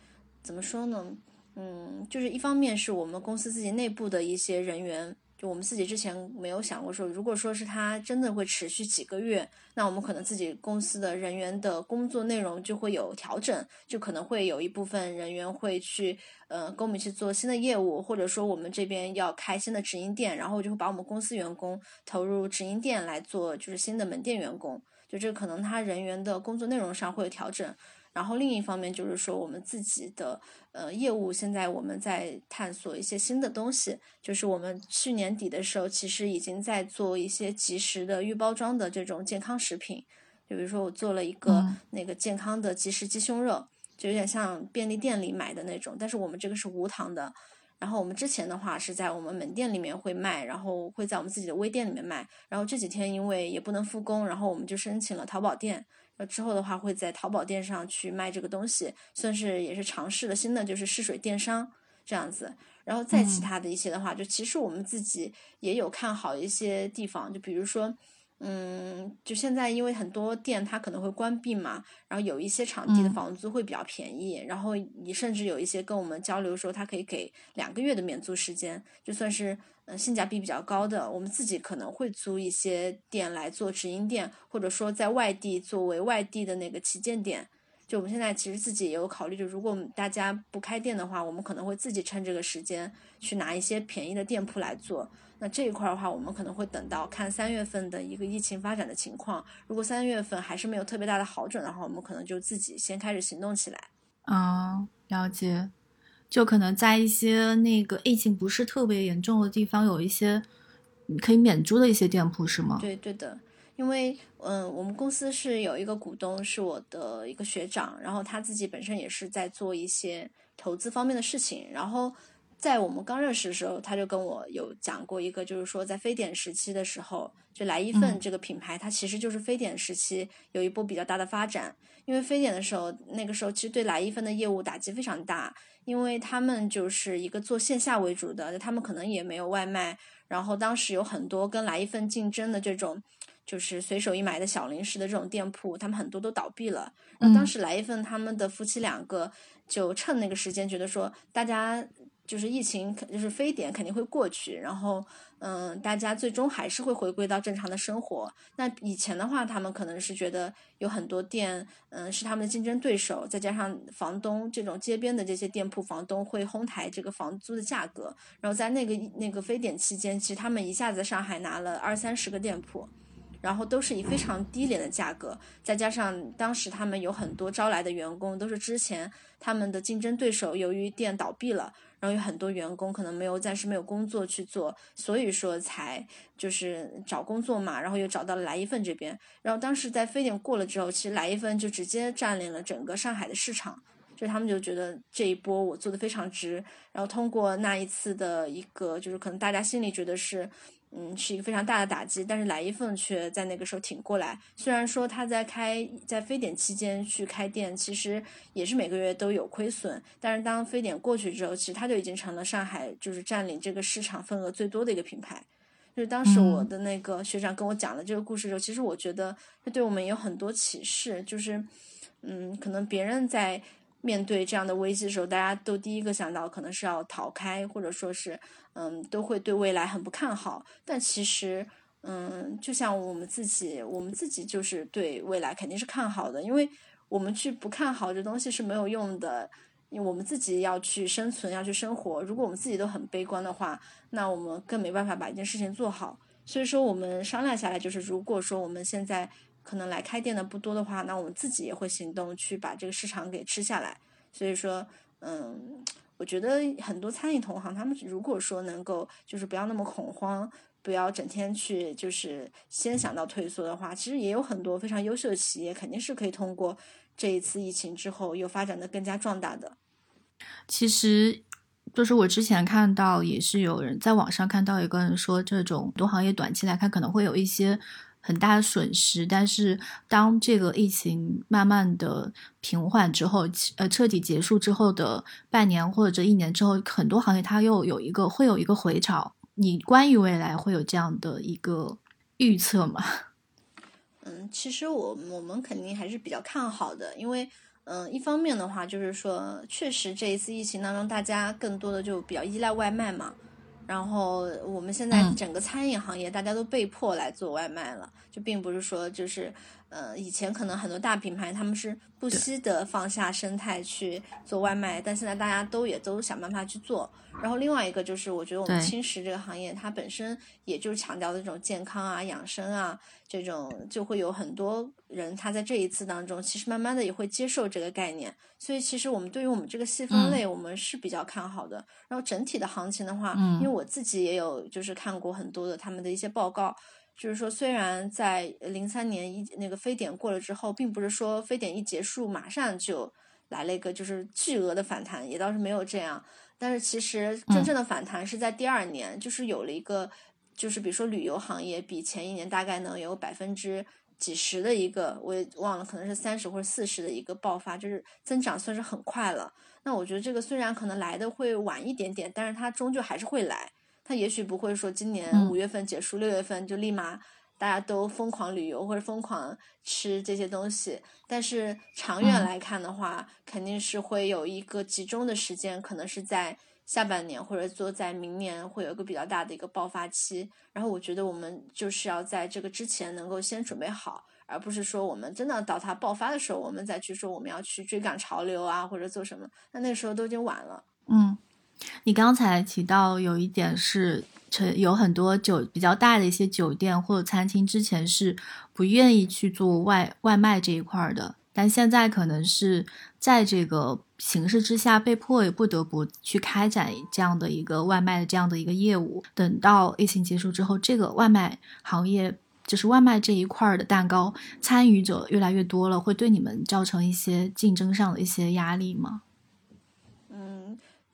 怎么说呢？嗯，就是一方面是我们公司自己内部的一些人员，就我们自己之前没有想过说，如果说是他真的会持续几个月，那我们可能自己公司的人员的工作内容就会有调整，就可能会有一部分人员会去，呃，跟我们去做新的业务，或者说我们这边要开新的直营店，然后就会把我们公司员工投入直营店来做，就是新的门店员工，就这可能他人员的工作内容上会有调整。然后另一方面就是说，我们自己的呃业务现在我们在探索一些新的东西，就是我们去年底的时候，其实已经在做一些即时的预包装的这种健康食品，就比如说我做了一个那个健康的即食鸡胸肉，就有点像便利店里买的那种，但是我们这个是无糖的。然后我们之前的话是在我们门店里面会卖，然后会在我们自己的微店里面卖。然后这几天因为也不能复工，然后我们就申请了淘宝店。那之后的话会在淘宝店上去卖这个东西，算是也是尝试了新的就是试水电商这样子。然后再其他的一些的话，就其实我们自己也有看好一些地方，就比如说。嗯，就现在，因为很多店它可能会关闭嘛，然后有一些场地的房租会比较便宜，然后你甚至有一些跟我们交流说，他可以给两个月的免租时间，就算是嗯性价比比较高的，我们自己可能会租一些店来做直营店，或者说在外地作为外地的那个旗舰店。就我们现在其实自己也有考虑，就如果大家不开店的话，我们可能会自己趁这个时间去拿一些便宜的店铺来做。那这一块的话，我们可能会等到看三月份的一个疫情发展的情况。如果三月份还是没有特别大的好转的话，我们可能就自己先开始行动起来。嗯，了解。就可能在一些那个疫情不是特别严重的地方，有一些可以免租的一些店铺，是吗？对，对的。因为嗯，我们公司是有一个股东是我的一个学长，然后他自己本身也是在做一些投资方面的事情，然后。在我们刚认识的时候，他就跟我有讲过一个，就是说在非典时期的时候，就来一份这个品牌，它其实就是非典时期有一波比较大的发展。因为非典的时候，那个时候其实对来一份的业务打击非常大，因为他们就是一个做线下为主的，他们可能也没有外卖。然后当时有很多跟来一份竞争的这种，就是随手一买的小零食的这种店铺，他们很多都倒闭了。那当时来一份他们的夫妻两个就趁那个时间，觉得说大家。就是疫情，就是非典肯定会过去，然后，嗯，大家最终还是会回归到正常的生活。那以前的话，他们可能是觉得有很多店，嗯，是他们的竞争对手，再加上房东这种街边的这些店铺，房东会哄抬这个房租的价格。然后在那个那个非典期间，其实他们一下子上海拿了二三十个店铺。然后都是以非常低廉的价格，再加上当时他们有很多招来的员工都是之前他们的竞争对手，由于店倒闭了，然后有很多员工可能没有暂时没有工作去做，所以说才就是找工作嘛，然后又找到了来一份这边。然后当时在非典过了之后，其实来一份就直接占领了整个上海的市场，就他们就觉得这一波我做的非常值。然后通过那一次的一个，就是可能大家心里觉得是。嗯，是一个非常大的打击，但是来一份却在那个时候挺过来。虽然说他在开在非典期间去开店，其实也是每个月都有亏损，但是当非典过去之后，其实他就已经成了上海就是占领这个市场份额最多的一个品牌。就是当时我的那个学长跟我讲了这个故事之后，其实我觉得这对我们有很多启示，就是嗯，可能别人在。面对这样的危机的时候，大家都第一个想到可能是要逃开，或者说是，嗯，都会对未来很不看好。但其实，嗯，就像我们自己，我们自己就是对未来肯定是看好的，因为我们去不看好这东西是没有用的。因为我们自己要去生存，要去生活。如果我们自己都很悲观的话，那我们更没办法把一件事情做好。所以说，我们商量下来就是，如果说我们现在。可能来开店的不多的话，那我们自己也会行动去把这个市场给吃下来。所以说，嗯，我觉得很多餐饮同行，他们如果说能够就是不要那么恐慌，不要整天去就是先想到退缩的话，其实也有很多非常优秀的企业，肯定是可以通过这一次疫情之后又发展的更加壮大的。其实，就是我之前看到也是有人在网上看到一个人说，这种多行业短期来看可能会有一些。很大的损失，但是当这个疫情慢慢的平缓之后，呃，彻底结束之后的半年或者一年之后，很多行业它又有一个会有一个回潮。你关于未来会有这样的一个预测吗？[LAUGHS] 嗯，其实我我们肯定还是比较看好的，因为嗯，一方面的话就是说，确实这一次疫情当中，大家更多的就比较依赖外卖嘛。然后我们现在整个餐饮行业，大家都被迫来做外卖了，就并不是说就是。呃，以前可能很多大品牌他们是不惜的放下生态去做外卖，但现在大家都也都想办法去做。然后另外一个就是，我觉得我们轻食这个行业，它本身也就是强调的这种健康啊、养生啊这种，就会有很多人他在这一次当中，其实慢慢的也会接受这个概念。所以其实我们对于我们这个细分类，我们是比较看好的。然后整体的行情的话，因为我自己也有就是看过很多的他们的一些报告。就是说，虽然在零三年一那个非典过了之后，并不是说非典一结束马上就来了一个就是巨额的反弹，也倒是没有这样。但是其实真正的反弹是在第二年，就是有了一个，就是比如说旅游行业比前一年大概能有百分之几十的一个，我也忘了，可能是三十或者四十的一个爆发，就是增长算是很快了。那我觉得这个虽然可能来的会晚一点点，但是它终究还是会来。他也许不会说今年五月份结束，六月份就立马大家都疯狂旅游或者疯狂吃这些东西。但是长远来看的话，肯定是会有一个集中的时间，可能是在下半年或者说在明年会有一个比较大的一个爆发期。然后我觉得我们就是要在这个之前能够先准备好，而不是说我们真的到它爆发的时候，我们再去说我们要去追赶潮流啊或者做什么，那那时候都已经晚了。嗯。你刚才提到有一点是，成有很多酒比较大的一些酒店或者餐厅之前是不愿意去做外外卖这一块的，但现在可能是在这个形势之下被迫也不得不去开展这样的一个外卖的这样的一个业务。等到疫情结束之后，这个外卖行业就是外卖这一块的蛋糕参与者越来越多了，会对你们造成一些竞争上的一些压力吗？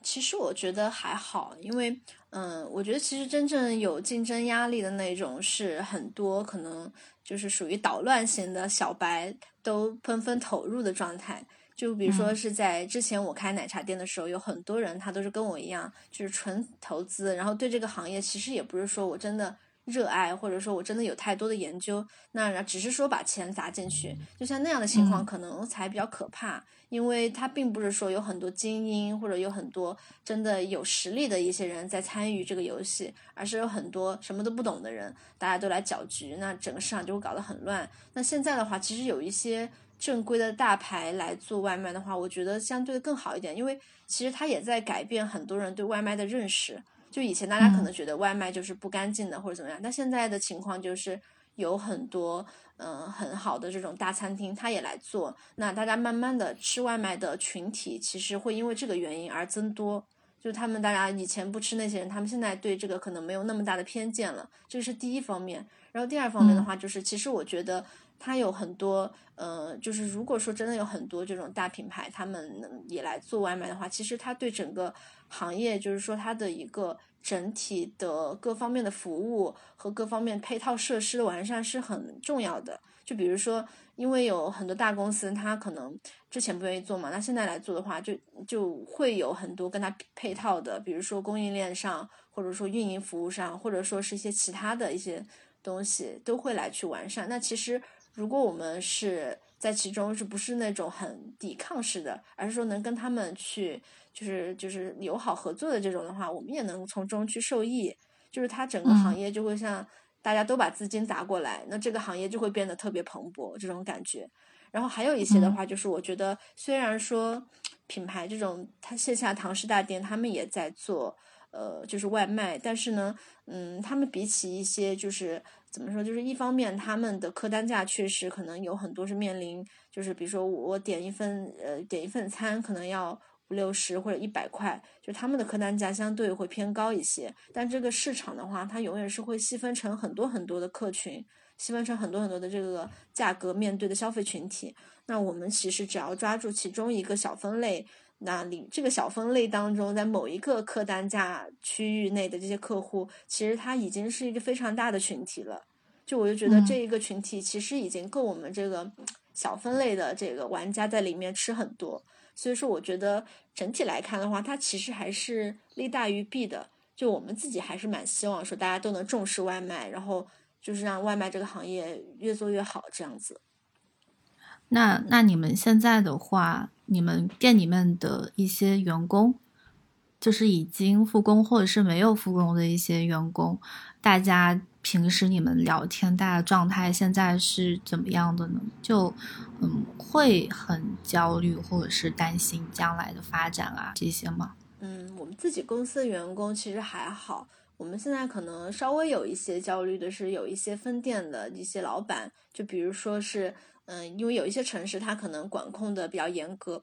其实我觉得还好，因为，嗯，我觉得其实真正有竞争压力的那种是很多可能就是属于捣乱型的小白都纷纷投入的状态。就比如说是在之前我开奶茶店的时候，有很多人他都是跟我一样，就是纯投资，然后对这个行业其实也不是说我真的。热爱，或者说我真的有太多的研究，那只是说把钱砸进去，就像那样的情况，可能才比较可怕，因为它并不是说有很多精英或者有很多真的有实力的一些人在参与这个游戏，而是有很多什么都不懂的人，大家都来搅局，那整个市场就会搞得很乱。那现在的话，其实有一些正规的大牌来做外卖的话，我觉得相对的更好一点，因为其实它也在改变很多人对外卖的认识。就以前大家可能觉得外卖就是不干净的或者怎么样，但现在的情况就是有很多嗯很好的这种大餐厅，他也来做。那大家慢慢的吃外卖的群体，其实会因为这个原因而增多。就他们大家以前不吃那些人，他们现在对这个可能没有那么大的偏见了，这是第一方面。然后第二方面的话，就是其实我觉得它有很多呃，就是如果说真的有很多这种大品牌，他们也来做外卖的话，其实它对整个。行业就是说，它的一个整体的各方面的服务和各方面配套设施的完善是很重要的。就比如说，因为有很多大公司，它可能之前不愿意做嘛，那现在来做的话，就就会有很多跟它配套的，比如说供应链上，或者说运营服务上，或者说是一些其他的一些东西，都会来去完善。那其实，如果我们是在其中，是不是那种很抵抗式的，而是说能跟他们去。就是就是友好合作的这种的话，我们也能从中去受益。就是它整个行业就会像大家都把资金砸过来，那这个行业就会变得特别蓬勃这种感觉。然后还有一些的话，就是我觉得虽然说品牌这种它线下堂食大店他们也在做呃就是外卖，但是呢，嗯，他们比起一些就是怎么说，就是一方面他们的客单价确实可能有很多是面临，就是比如说我点一份呃点一份餐可能要。五六十或者一百块，就他们的客单价相对会偏高一些。但这个市场的话，它永远是会细分成很多很多的客群，细分成很多很多的这个价格面对的消费群体。那我们其实只要抓住其中一个小分类，那里这个小分类当中，在某一个客单价区域内的这些客户，其实它已经是一个非常大的群体了。就我就觉得这一个群体其实已经够我们这个小分类的这个玩家在里面吃很多。所以说，我觉得整体来看的话，它其实还是利大于弊的。就我们自己还是蛮希望说，大家都能重视外卖，然后就是让外卖这个行业越做越好这样子。那那你们现在的话，你们店里面的一些员工，就是已经复工或者是没有复工的一些员工，大家平时你们聊天，大家状态现在是怎么样的呢？就嗯，会很焦虑或者是担心将来的发展啊这些吗？嗯，我们自己公司的员工其实还好。我们现在可能稍微有一些焦虑的是，有一些分店的一些老板，就比如说是，嗯，因为有一些城市它可能管控的比较严格，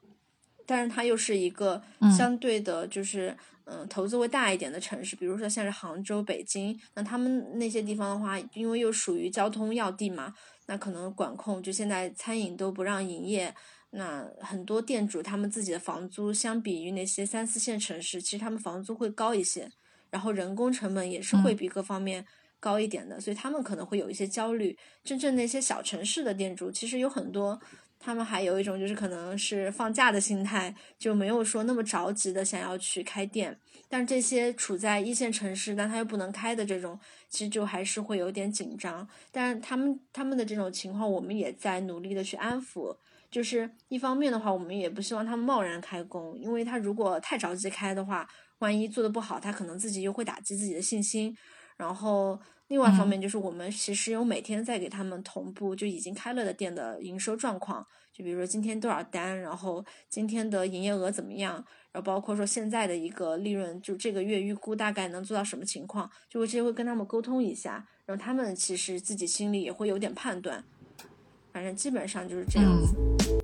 但是它又是一个相对的，就是嗯投资会大一点的城市，比如说像是杭州、北京，那他们那些地方的话，因为又属于交通要地嘛，那可能管控就现在餐饮都不让营业，那很多店主他们自己的房租相比于那些三四线城市，其实他们房租会高一些。然后人工成本也是会比各方面高一点的，所以他们可能会有一些焦虑。真正那些小城市的店主，其实有很多，他们还有一种就是可能是放假的心态，就没有说那么着急的想要去开店。但这些处在一线城市，但他又不能开的这种，其实就还是会有点紧张。但是他们他们的这种情况，我们也在努力的去安抚。就是一方面的话，我们也不希望他们贸然开工，因为他如果太着急开的话。万一做的不好，他可能自己又会打击自己的信心。然后，另外一方面就是我们其实有每天在给他们同步就已经开了的店的营收状况，就比如说今天多少单，然后今天的营业额怎么样，然后包括说现在的一个利润，就这个月预估大概能做到什么情况，就会直接会跟他们沟通一下，然后他们其实自己心里也会有点判断。反正基本上就是这样子。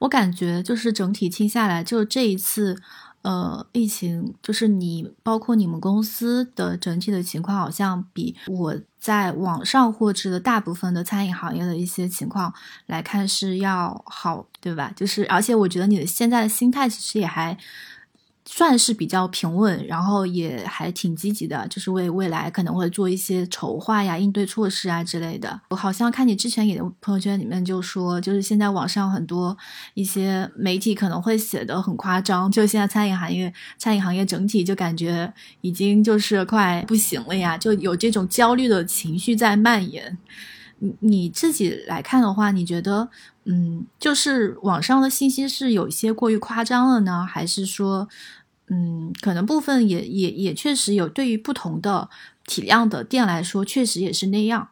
我感觉就是整体听下来，就这一次，呃，疫情，就是你包括你们公司的整体的情况，好像比我在网上获知的大部分的餐饮行业的一些情况来看是要好，对吧？就是而且我觉得你的现在的心态其实也还。算是比较平稳，然后也还挺积极的，就是为未来可能会做一些筹划呀、应对措施啊之类的。我好像看你之前给的朋友圈里面就说，就是现在网上很多一些媒体可能会写的很夸张，就现在餐饮行业、餐饮行业整体就感觉已经就是快不行了呀，就有这种焦虑的情绪在蔓延。你自己来看的话，你觉得，嗯，就是网上的信息是有一些过于夸张了呢，还是说，嗯，可能部分也也也确实有，对于不同的体量的店来说，确实也是那样。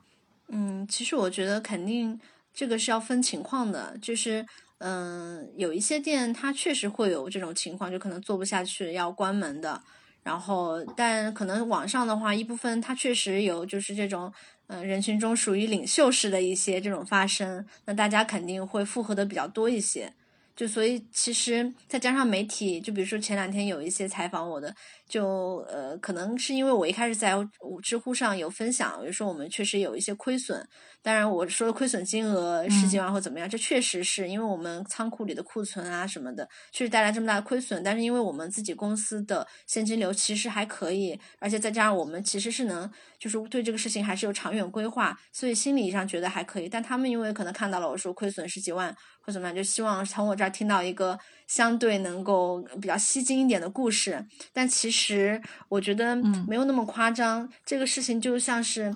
嗯，其实我觉得肯定这个是要分情况的，就是，嗯，有一些店它确实会有这种情况，就可能做不下去要关门的。然后，但可能网上的话，一部分它确实有就是这种。嗯，人群中属于领袖式的一些这种发声，那大家肯定会附和的比较多一些。就所以，其实再加上媒体，就比如说前两天有一些采访我的。就呃，可能是因为我一开始在知乎上有分享，就说我们确实有一些亏损。当然，我说的亏损金额十几万或怎么样，这确实是因为我们仓库里的库存啊什么的，确实带来这么大的亏损。但是因为我们自己公司的现金流其实还可以，而且再加上我们其实是能，就是对这个事情还是有长远规划，所以心理上觉得还可以。但他们因为可能看到了我说亏损十几万或怎么样，就希望从我这儿听到一个。相对能够比较吸睛一点的故事，但其实我觉得没有那么夸张。这个事情就像是，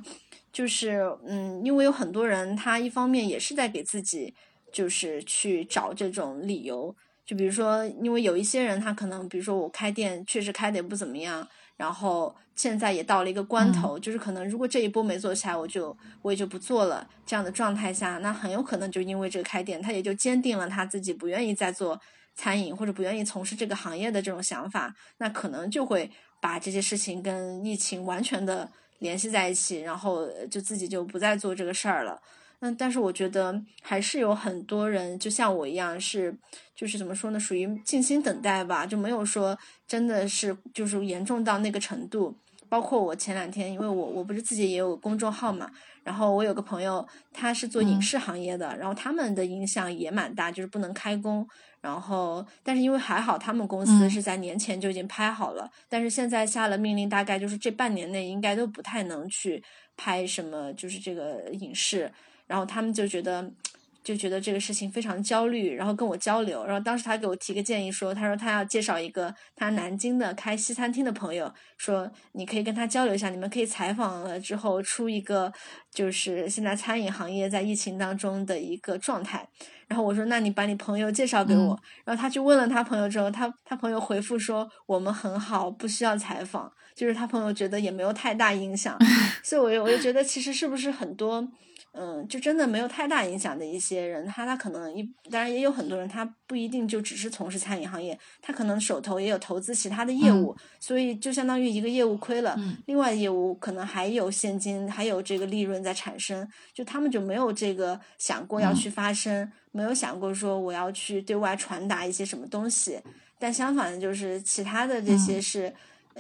就是嗯，因为有很多人，他一方面也是在给自己，就是去找这种理由。就比如说，因为有一些人，他可能，比如说我开店确实开的也不怎么样，然后现在也到了一个关头，就是可能如果这一波没做起来，我就我也就不做了。这样的状态下，那很有可能就因为这个开店，他也就坚定了他自己不愿意再做。餐饮或者不愿意从事这个行业的这种想法，那可能就会把这些事情跟疫情完全的联系在一起，然后就自己就不再做这个事儿了。嗯但是我觉得还是有很多人就像我一样，是就是怎么说呢，属于静心等待吧，就没有说真的是就是严重到那个程度。包括我前两天，因为我我不是自己也有公众号嘛，然后我有个朋友他是做影视行业的，然后他们的影响也蛮大，就是不能开工。然后，但是因为还好，他们公司是在年前就已经拍好了，但是现在下了命令，大概就是这半年内应该都不太能去拍什么，就是这个影视。然后他们就觉得，就觉得这个事情非常焦虑，然后跟我交流。然后当时他给我提个建议，说他说他要介绍一个他南京的开西餐厅的朋友，说你可以跟他交流一下，你们可以采访了之后出一个就是现在餐饮行业在疫情当中的一个状态。然后我说那你把你朋友介绍给我。然后他去问了他朋友之后，他他朋友回复说我们很好，不需要采访，就是他朋友觉得也没有太大影响。[LAUGHS] 所以我就我就觉得其实是不是很多。嗯，就真的没有太大影响的一些人，他他可能一，当然也有很多人，他不一定就只是从事餐饮行业，他可能手头也有投资其他的业务，所以就相当于一个业务亏了，另外业务可能还有现金，还有这个利润在产生，就他们就没有这个想过要去发声，没有想过说我要去对外传达一些什么东西，但相反的，就是其他的这些是。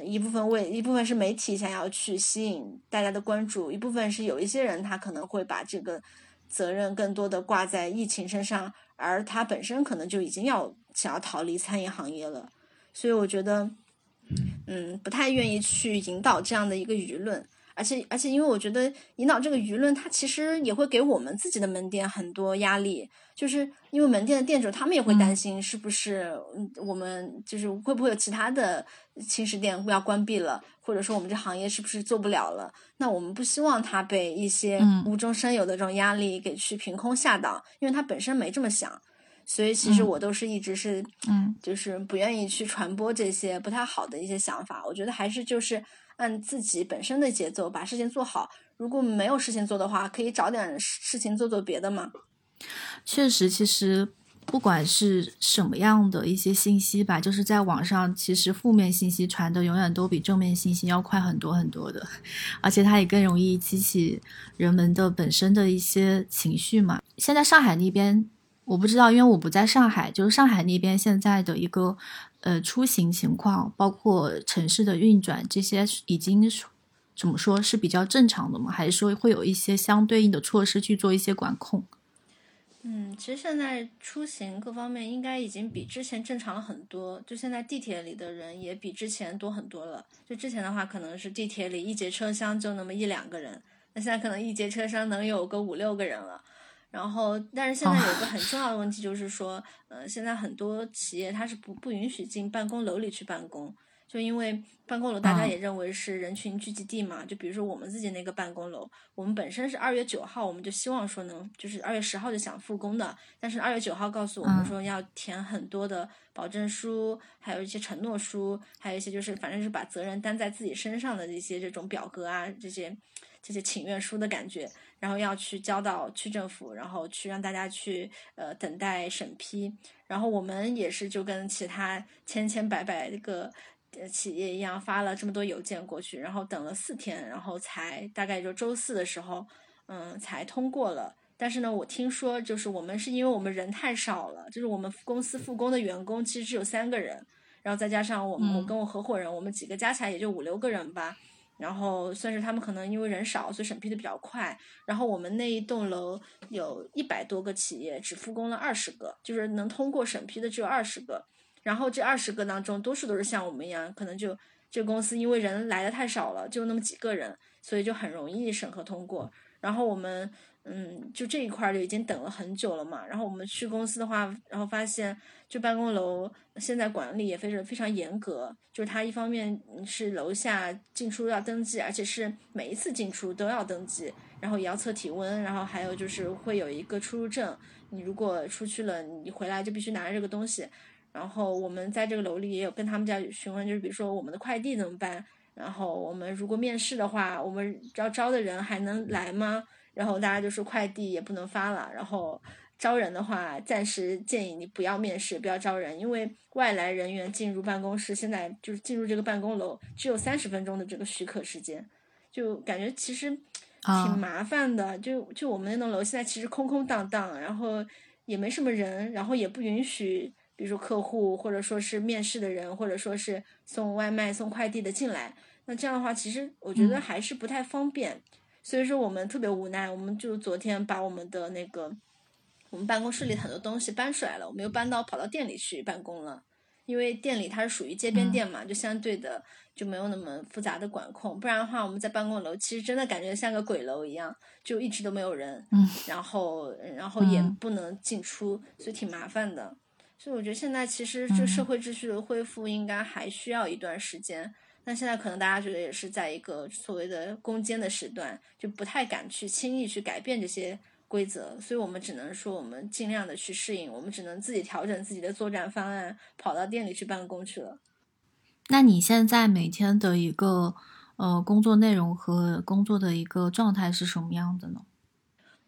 一部分为一部分是媒体想要去吸引大家的关注，一部分是有一些人他可能会把这个责任更多的挂在疫情身上，而他本身可能就已经要想要逃离餐饮行业了，所以我觉得，嗯，不太愿意去引导这样的一个舆论。而且而且，因为我觉得引导这个舆论，它其实也会给我们自己的门店很多压力，就是因为门店的店主他们也会担心，是不是嗯我们就是会不会有其他的轻食店要关闭了，或者说我们这行业是不是做不了了？那我们不希望他被一些无中生有的这种压力给去凭空吓到，因为他本身没这么想，所以其实我都是一直是嗯，就是不愿意去传播这些不太好的一些想法。我觉得还是就是。按自己本身的节奏把事情做好。如果没有事情做的话，可以找点事情做做别的嘛。确实，其实不管是什么样的一些信息吧，就是在网上，其实负面信息传的永远都比正面信息要快很多很多的，而且它也更容易激起人们的本身的一些情绪嘛。现在上海那边，我不知道，因为我不在上海，就是上海那边现在的一个。呃，出行情况包括城市的运转，这些已经怎么说是比较正常的吗？还是说会有一些相对应的措施去做一些管控？嗯，其实现在出行各方面应该已经比之前正常了很多。就现在地铁里的人也比之前多很多了。就之前的话，可能是地铁里一节车厢就那么一两个人，那现在可能一节车厢能有个五六个人了。然后，但是现在有一个很重要的问题，就是说，呃，现在很多企业它是不不允许进办公楼里去办公，就因为办公楼大家也认为是人群聚集地嘛。就比如说我们自己那个办公楼，我们本身是二月九号，我们就希望说能，就是二月十号就想复工的，但是二月九号告诉我们说要填很多的保证书，还有一些承诺书，还有一些就是反正是把责任担在自己身上的一些这种表格啊，这些这些请愿书的感觉。然后要去交到区政府，然后去让大家去呃等待审批。然后我们也是就跟其他千千百百个企业一样，发了这么多邮件过去，然后等了四天，然后才大概就周四的时候，嗯，才通过了。但是呢，我听说就是我们是因为我们人太少了，就是我们公司复工的员工其实只有三个人，然后再加上我们我跟我合伙人，我们几个加起来也就五六个人吧。然后算是他们可能因为人少，所以审批的比较快。然后我们那一栋楼有一百多个企业，只复工了二十个，就是能通过审批的只有二十个。然后这二十个当中，多数都是像我们一样，可能就这公司因为人来的太少了，就那么几个人，所以就很容易审核通过。然后我们。嗯，就这一块就已经等了很久了嘛。然后我们去公司的话，然后发现就办公楼现在管理也非常非常严格。就是它一方面是楼下进出要登记，而且是每一次进出都要登记，然后也要测体温，然后还有就是会有一个出入证。你如果出去了，你回来就必须拿着这个东西。然后我们在这个楼里也有跟他们家询问，就是比如说我们的快递怎么办？然后我们如果面试的话，我们要招的人还能来吗？然后大家就说快递也不能发了，然后招人的话，暂时建议你不要面试，不要招人，因为外来人员进入办公室，现在就是进入这个办公楼只有三十分钟的这个许可时间，就感觉其实挺麻烦的。就就我们那栋楼现在其实空空荡荡，然后也没什么人，然后也不允许，比如说客户或者说是面试的人，或者说是送外卖送快递的进来，那这样的话，其实我觉得还是不太方便。所以说我们特别无奈，我们就昨天把我们的那个我们办公室里很多东西搬出来了，我们又搬到跑到店里去办公了。因为店里它是属于街边店嘛，就相对的就没有那么复杂的管控。不然的话，我们在办公楼其实真的感觉像个鬼楼一样，就一直都没有人，嗯，然后 [LAUGHS] 然后也不能进出，所以挺麻烦的。所以我觉得现在其实这社会秩序的恢复应该还需要一段时间。那现在可能大家觉得也是在一个所谓的攻坚的时段，就不太敢去轻易去改变这些规则，所以我们只能说我们尽量的去适应，我们只能自己调整自己的作战方案，跑到店里去办公去了。那你现在每天的一个呃工作内容和工作的一个状态是什么样的呢？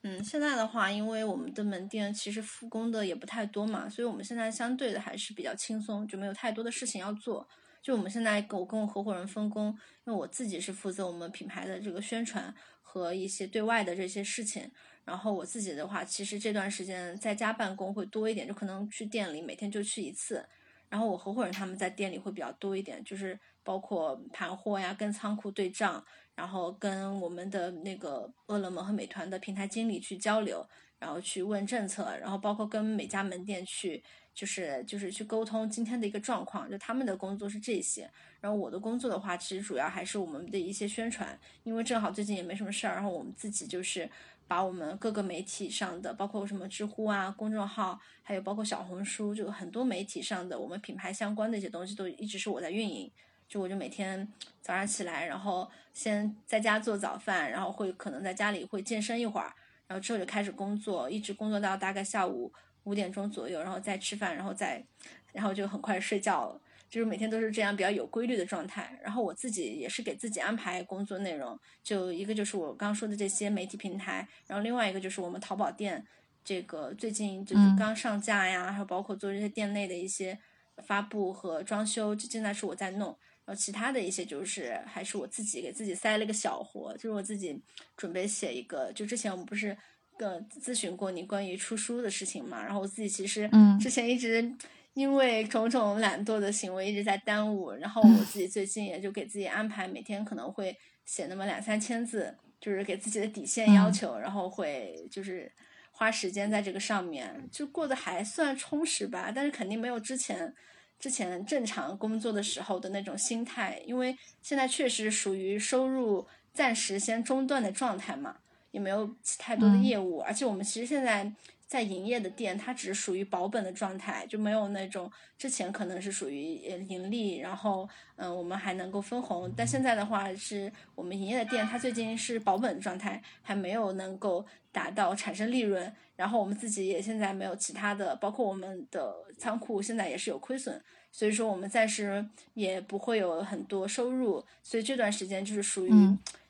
嗯，现在的话，因为我们的门店其实复工的也不太多嘛，所以我们现在相对的还是比较轻松，就没有太多的事情要做。就我们现在我跟我合伙人分工，因为我自己是负责我们品牌的这个宣传和一些对外的这些事情，然后我自己的话，其实这段时间在家办公会多一点，就可能去店里每天就去一次，然后我合伙人他们在店里会比较多一点，就是包括盘货呀、跟仓库对账，然后跟我们的那个饿了么和美团的平台经理去交流，然后去问政策，然后包括跟每家门店去。就是就是去沟通今天的一个状况，就他们的工作是这些，然后我的工作的话，其实主要还是我们的一些宣传，因为正好最近也没什么事儿，然后我们自己就是把我们各个媒体上的，包括什么知乎啊、公众号，还有包括小红书，就很多媒体上的我们品牌相关的一些东西，都一直是我在运营。就我就每天早上起来，然后先在家做早饭，然后会可能在家里会健身一会儿，然后之后就开始工作，一直工作到大概下午。五点钟左右，然后再吃饭，然后再，然后就很快睡觉了。就是每天都是这样比较有规律的状态。然后我自己也是给自己安排工作内容，就一个就是我刚说的这些媒体平台，然后另外一个就是我们淘宝店，这个最近就是刚上架呀，还有包括做这些店内的一些发布和装修，就现在是我在弄。然后其他的一些就是还是我自己给自己塞了一个小活，就是我自己准备写一个，就之前我们不是。个咨询过你关于出书的事情嘛？然后我自己其实之前一直因为种种懒惰的行为一直在耽误，然后我自己最近也就给自己安排每天可能会写那么两三千字，就是给自己的底线要求，然后会就是花时间在这个上面，就过得还算充实吧。但是肯定没有之前之前正常工作的时候的那种心态，因为现在确实属于收入暂时先中断的状态嘛。也没有太多的业务，而且我们其实现在在营业的店，它只是属于保本的状态，就没有那种之前可能是属于盈利，然后嗯，我们还能够分红。但现在的话，是我们营业的店，它最近是保本状态，还没有能够达到产生利润。然后我们自己也现在没有其他的，包括我们的仓库现在也是有亏损，所以说我们暂时也不会有很多收入，所以这段时间就是属于。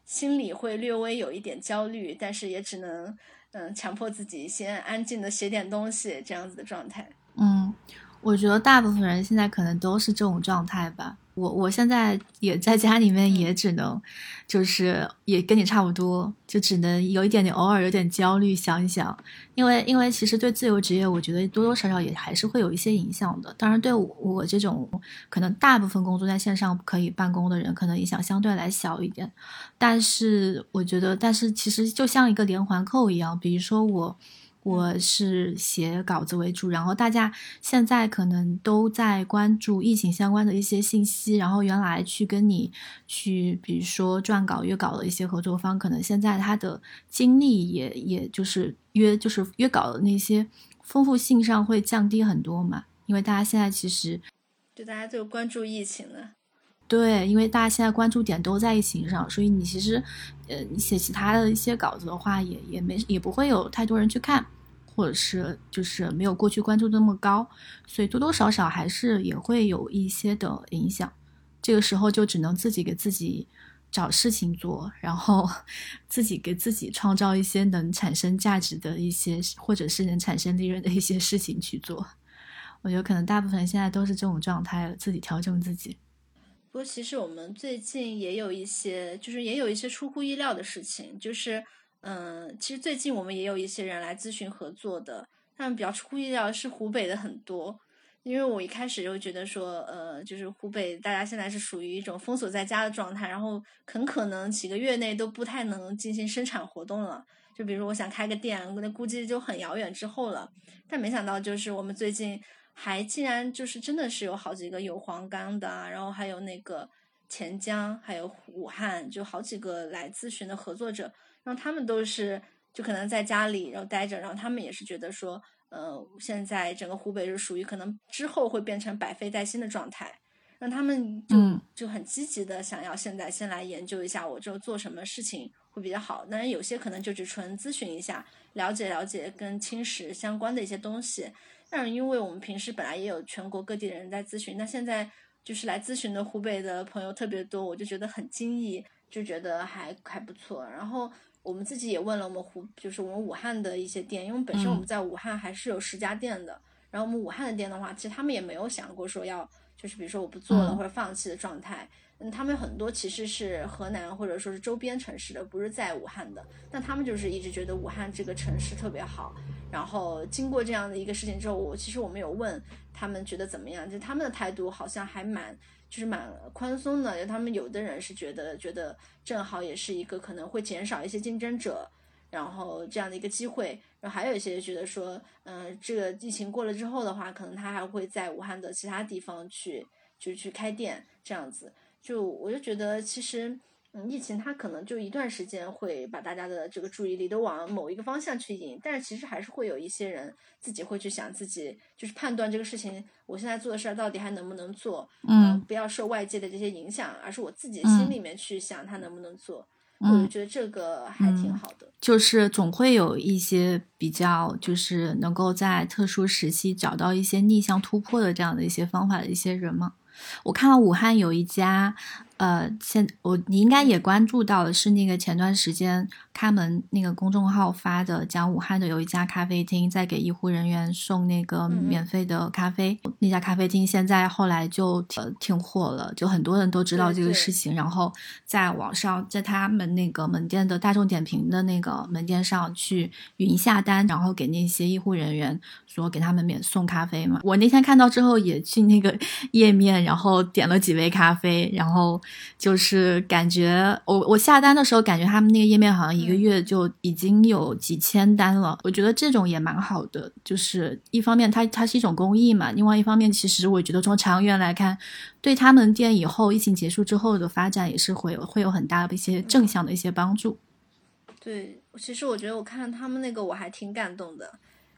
心里会略微有一点焦虑，但是也只能嗯强迫自己先安静的写点东西这样子的状态。嗯，我觉得大部分人现在可能都是这种状态吧。我我现在也在家里面，也只能，就是也跟你差不多，就只能有一点点偶尔有点焦虑，想一想，因为因为其实对自由职业，我觉得多多少少也还是会有一些影响的。当然，对我这种可能大部分工作在线上可以办公的人，可能影响相对来小一点。但是我觉得，但是其实就像一个连环扣一样，比如说我。我是写稿子为主，然后大家现在可能都在关注疫情相关的一些信息，然后原来去跟你去，比如说撰稿、约稿的一些合作方，可能现在他的精力也也就是约就是约稿的那些丰富性上会降低很多嘛，因为大家现在其实就大家就关注疫情了，对，因为大家现在关注点都在疫情上，所以你其实呃你写其他的一些稿子的话，也也没也不会有太多人去看。或者是就是没有过去关注那么高，所以多多少少还是也会有一些的影响。这个时候就只能自己给自己找事情做，然后 [LAUGHS] 自己给自己创造一些能产生价值的一些，或者是能产生利润的一些事情去做。我觉得可能大部分现在都是这种状态，自己调整自己。不过其实我们最近也有一些，就是也有一些出乎意料的事情，就是。嗯，其实最近我们也有一些人来咨询合作的，但比较出乎意料是湖北的很多，因为我一开始就觉得说，呃，就是湖北大家现在是属于一种封锁在家的状态，然后很可能几个月内都不太能进行生产活动了。就比如说我想开个店，那估计就很遥远之后了。但没想到就是我们最近还竟然就是真的是有好几个有黄冈的啊，然后还有那个钱江，还有武汉，就好几个来咨询的合作者，然后他们都是就可能在家里然后待着，然后他们也是觉得说，呃，现在整个湖北是属于可能之后会变成百废待兴的状态。让他们就就很积极的想要现在先来研究一下我就做什么事情会比较好。当然有些可能就只纯咨询一下，了解了解跟青石相关的一些东西。但是因为我们平时本来也有全国各地的人在咨询，那现在就是来咨询的湖北的朋友特别多，我就觉得很惊异，就觉得还还不错。然后我们自己也问了我们湖，就是我们武汉的一些店，因为本身我们在武汉还是有十家店的。然后我们武汉的店的话，其实他们也没有想过说要。就是比如说我不做了或者放弃的状态，嗯，他们很多其实是河南或者说是周边城市的，不是在武汉的。那他们就是一直觉得武汉这个城市特别好。然后经过这样的一个事情之后，我其实我们有问他们觉得怎么样，就他们的态度好像还蛮就是蛮宽松的。就他们有的人是觉得觉得正好也是一个可能会减少一些竞争者。然后这样的一个机会，然后还有一些觉得说，嗯，这个疫情过了之后的话，可能他还会在武汉的其他地方去，就去开店这样子。就我就觉得，其实，嗯，疫情它可能就一段时间会把大家的这个注意力都往某一个方向去引，但是其实还是会有一些人自己会去想自己，就是判断这个事情，我现在做的事儿到底还能不能做，嗯，不要受外界的这些影响，而是我自己心里面去想它能不能做。我就觉得这个还挺好的，就是总会有一些比较，就是能够在特殊时期找到一些逆向突破的这样的一些方法的一些人嘛。我看到武汉有一家。呃，现我你应该也关注到的是那个前段时间开门那个公众号发的，讲武汉的有一家咖啡厅在给医护人员送那个免费的咖啡。那家咖啡厅现在后来就呃挺火了，就很多人都知道这个事情，然后在网上在他们那个门店的大众点评的那个门店上去云下单，然后给那些医护人员说给他们免送咖啡嘛。我那天看到之后也去那个页面，然后点了几杯咖啡，然后。就是感觉我我下单的时候，感觉他们那个页面好像一个月就已经有几千单了。我觉得这种也蛮好的，就是一方面它它是一种公益嘛，另外一方面其实我觉得从长远来看，对他们店以后疫情结束之后的发展也是会有会有很大的一些正向的一些帮助。对，其实我觉得我看他们那个我还挺感动的，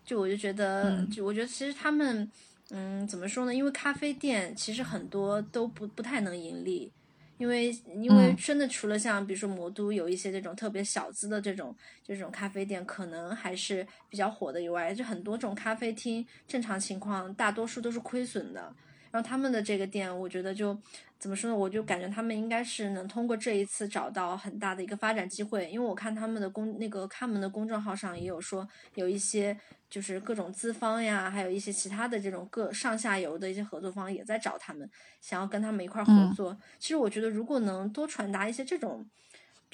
就我就觉得，就我觉得其实他们，嗯，怎么说呢？因为咖啡店其实很多都不不太能盈利。因为，因为真的除了像比如说魔都有一些这种特别小资的这种这种咖啡店，可能还是比较火的以外，就很多种咖啡厅正常情况大多数都是亏损的。然后他们的这个店，我觉得就怎么说呢？我就感觉他们应该是能通过这一次找到很大的一个发展机会。因为我看他们的公那个看门的公众号上也有说有一些。就是各种资方呀，还有一些其他的这种各上下游的一些合作方也在找他们，想要跟他们一块合作。其实我觉得，如果能多传达一些这种，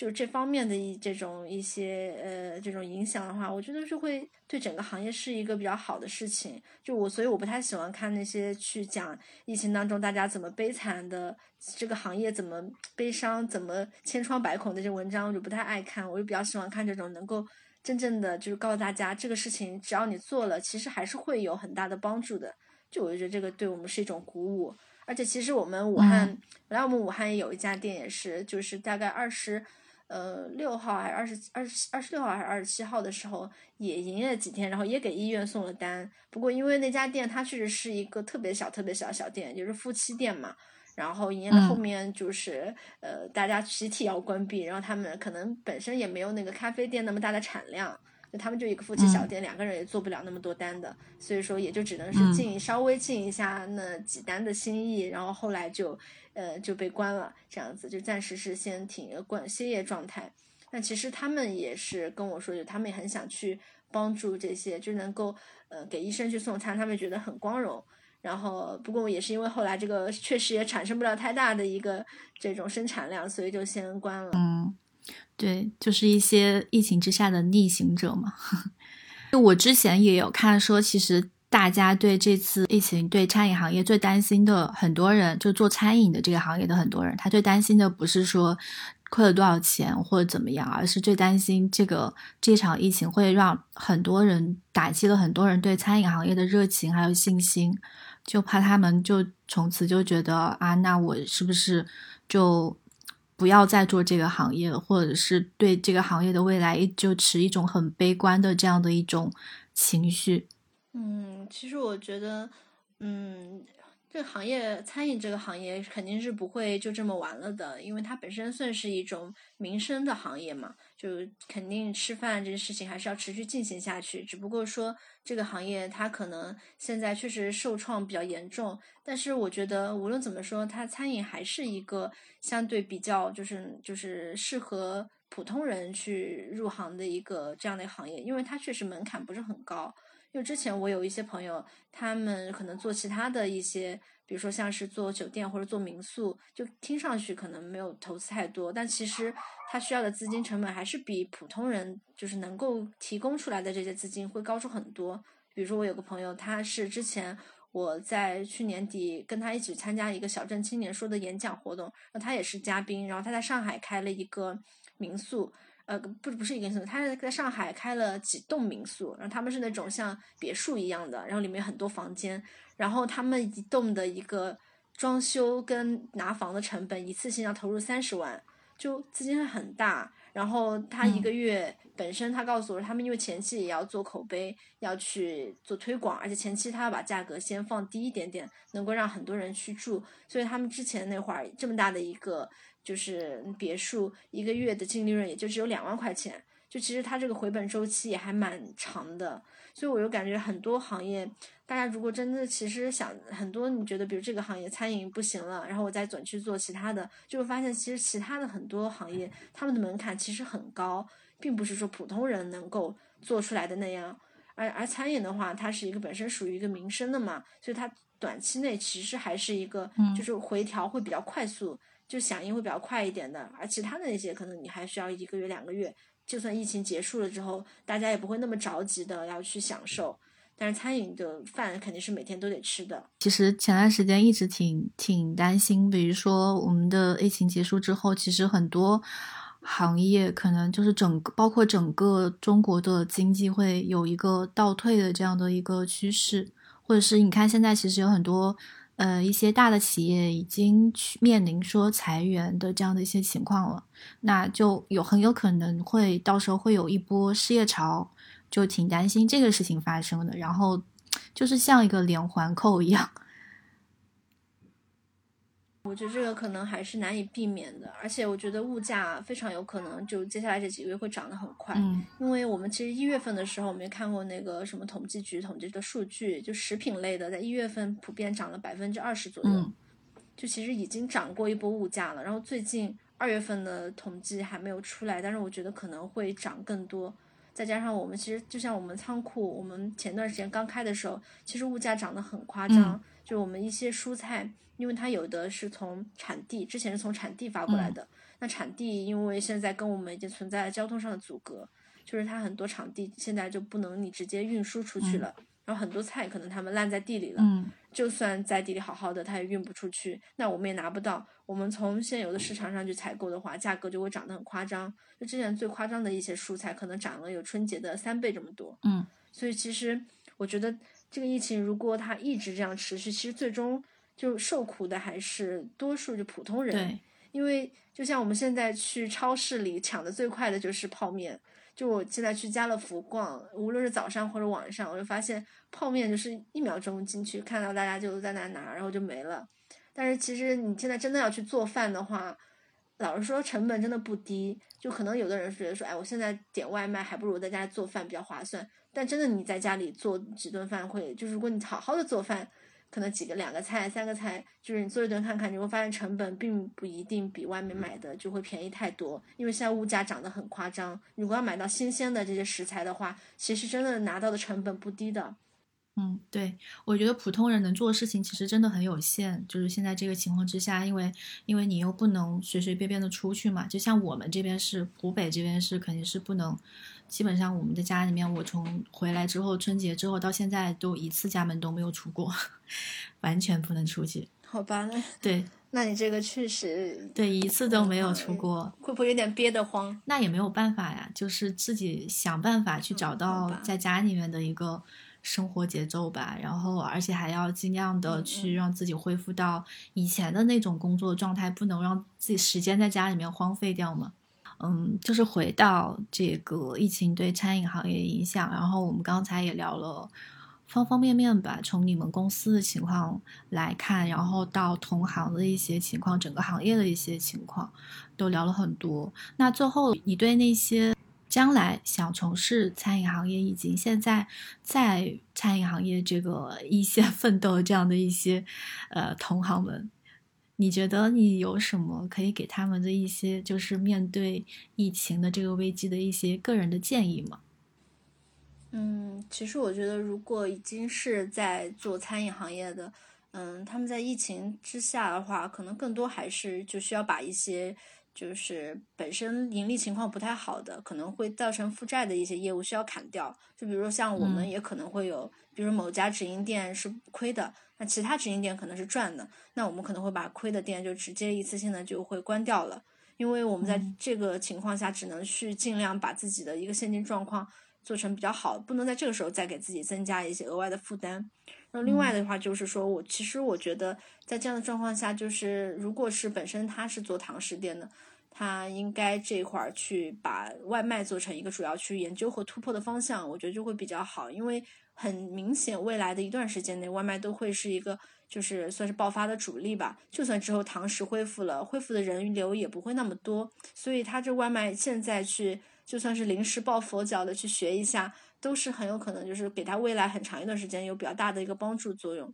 就这方面的一这种一些呃这种影响的话，我觉得就会对整个行业是一个比较好的事情。就我，所以我不太喜欢看那些去讲疫情当中大家怎么悲惨的，这个行业怎么悲伤、怎么千疮百孔的这些文章，我就不太爱看。我就比较喜欢看这种能够。真正的就是告诉大家，这个事情只要你做了，其实还是会有很大的帮助的。就我就觉得这个对我们是一种鼓舞。而且其实我们武汉，本来我们武汉也有一家店，也是就是大概二十，呃六号还是二十二十二十六号还是二十七号的时候，也营业了几天，然后也给医院送了单。不过因为那家店它确实是一个特别小、特别小小店，就是夫妻店嘛。然后营业到后面就是呃，大家集体要关闭，然后他们可能本身也没有那个咖啡店那么大的产量，就他们就一个夫妻小店，两个人也做不了那么多单的，所以说也就只能是进稍微进一下那几单的心意，然后后来就呃就被关了，这样子就暂时是先停关歇业状态。那其实他们也是跟我说，就他们也很想去帮助这些，就能够呃给医生去送餐，他们觉得很光荣。然后，不过也是因为后来这个确实也产生不了太大的一个这种生产量，所以就先关了。嗯，对，就是一些疫情之下的逆行者嘛。[LAUGHS] 就我之前也有看说，其实大家对这次疫情对餐饮行业最担心的很多人，就做餐饮的这个行业的很多人，他最担心的不是说。亏了多少钱或者怎么样，而是最担心这个这场疫情会让很多人打击了很多人对餐饮行业的热情还有信心，就怕他们就从此就觉得啊，那我是不是就不要再做这个行业了，或者是对这个行业的未来就持一种很悲观的这样的一种情绪。嗯，其实我觉得，嗯。这个行业，餐饮这个行业肯定是不会就这么完了的，因为它本身算是一种民生的行业嘛，就肯定吃饭这件事情还是要持续进行下去。只不过说这个行业它可能现在确实受创比较严重，但是我觉得无论怎么说，它餐饮还是一个相对比较就是就是适合普通人去入行的一个这样的行业，因为它确实门槛不是很高。因为之前我有一些朋友，他们可能做其他的一些，比如说像是做酒店或者做民宿，就听上去可能没有投资太多，但其实他需要的资金成本还是比普通人就是能够提供出来的这些资金会高出很多。比如说我有个朋友，他是之前我在去年底跟他一起参加一个小镇青年说的演讲活动，然后他也是嘉宾，然后他在上海开了一个民宿。呃，不，不是一个民宿，他在上海开了几栋民宿，然后他们是那种像别墅一样的，然后里面很多房间，然后他们一栋的一个装修跟拿房的成本一次性要投入三十万，就资金很大。然后他一个月本身，他告诉我，他们因为前期也要做口碑，要去做推广，而且前期他要把价格先放低一点点，能够让很多人去住，所以他们之前那会儿这么大的一个。就是别墅一个月的净利润也就只有两万块钱，就其实它这个回本周期也还蛮长的，所以我就感觉很多行业，大家如果真的其实想很多，你觉得比如这个行业餐饮不行了，然后我再转去做其他的，就会发现其实其他的很多行业他们的门槛其实很高，并不是说普通人能够做出来的那样，而而餐饮的话，它是一个本身属于一个民生的嘛，所以它短期内其实还是一个就是回调会比较快速。就响应会比较快一点的，而其他的那些可能你还需要一个月两个月，就算疫情结束了之后，大家也不会那么着急的要去享受。但是餐饮的饭肯定是每天都得吃的。其实前段时间一直挺挺担心，比如说我们的疫情结束之后，其实很多行业可能就是整个包括整个中国的经济会有一个倒退的这样的一个趋势，或者是你看现在其实有很多。呃，一些大的企业已经去面临说裁员的这样的一些情况了，那就有很有可能会到时候会有一波失业潮，就挺担心这个事情发生的。然后就是像一个连环扣一样。我觉得这个可能还是难以避免的，而且我觉得物价非常有可能就接下来这几个月会涨得很快，因为我们其实一月份的时候，我们也看过那个什么统计局统计的数据，就食品类的在一月份普遍涨了百分之二十左右，就其实已经涨过一波物价了。然后最近二月份的统计还没有出来，但是我觉得可能会涨更多。再加上我们其实就像我们仓库，我们前段时间刚开的时候，其实物价涨得很夸张，就我们一些蔬菜。因为它有的是从产地，之前是从产地发过来的。那产地因为现在跟我们已经存在交通上的阻隔，就是它很多场地现在就不能你直接运输出去了。然后很多菜可能他们烂在地里了，就算在地里好好的，它也运不出去。那我们也拿不到。我们从现有的市场上去采购的话，价格就会涨得很夸张。就之前最夸张的一些蔬菜，可能涨了有春节的三倍这么多。嗯，所以其实我觉得这个疫情如果它一直这样持续，其实最终。就受苦的还是多数就普通人，因为就像我们现在去超市里抢的最快的就是泡面。就我现在去家乐福逛，无论是早上或者晚上，我就发现泡面就是一秒钟进去，看到大家就在那拿，然后就没了。但是其实你现在真的要去做饭的话，老实说成本真的不低。就可能有的人觉得说，哎，我现在点外卖还不如在家做饭比较划算。但真的你在家里做几顿饭会，就是如果你好好的做饭。可能几个两个菜三个菜，就是你做一顿看看，你会发现成本并不一定比外面买的就会便宜太多，因为现在物价涨得很夸张。如果要买到新鲜的这些食材的话，其实真的拿到的成本不低的。嗯，对，我觉得普通人能做的事情其实真的很有限，就是现在这个情况之下，因为因为你又不能随随便便的出去嘛，就像我们这边是湖北这边是肯定是不能。基本上我们的家里面，我从回来之后，春节之后到现在都一次家门都没有出过，[LAUGHS] 完全不能出去。好吧，对，那你这个确实对一次都没有出过，会不会有点憋得慌？那也没有办法呀，就是自己想办法去找到在家里面的一个生活节奏吧。然后，而且还要尽量的去让自己恢复到以前的那种工作状态，不能让自己时间在家里面荒废掉嘛。嗯，就是回到这个疫情对餐饮行业影响，然后我们刚才也聊了。方方面面吧，从你们公司的情况来看，然后到同行的一些情况，整个行业的一些情况，都聊了很多。那最后，你对那些将来想从事餐饮行业，以及现在在餐饮行业这个一线奋斗这样的一些呃同行们，你觉得你有什么可以给他们的一些，就是面对疫情的这个危机的一些个人的建议吗？嗯，其实我觉得，如果已经是在做餐饮行业的，嗯，他们在疫情之下的话，可能更多还是就需要把一些就是本身盈利情况不太好的，可能会造成负债的一些业务需要砍掉。就比如说像我们也可能会有，比如某家直营店是亏的，那其他直营店可能是赚的，那我们可能会把亏的店就直接一次性的就会关掉了，因为我们在这个情况下只能去尽量把自己的一个现金状况。做成比较好，不能在这个时候再给自己增加一些额外的负担。那另外的话就是说，我其实我觉得在这样的状况下，就是如果是本身他是做堂食店的，他应该这块儿去把外卖做成一个主要去研究和突破的方向，我觉得就会比较好。因为很明显，未来的一段时间内，外卖都会是一个就是算是爆发的主力吧。就算之后堂食恢复了，恢复的人流也不会那么多，所以他这外卖现在去。就算是临时抱佛脚的去学一下，都是很有可能就是给他未来很长一段时间有比较大的一个帮助作用。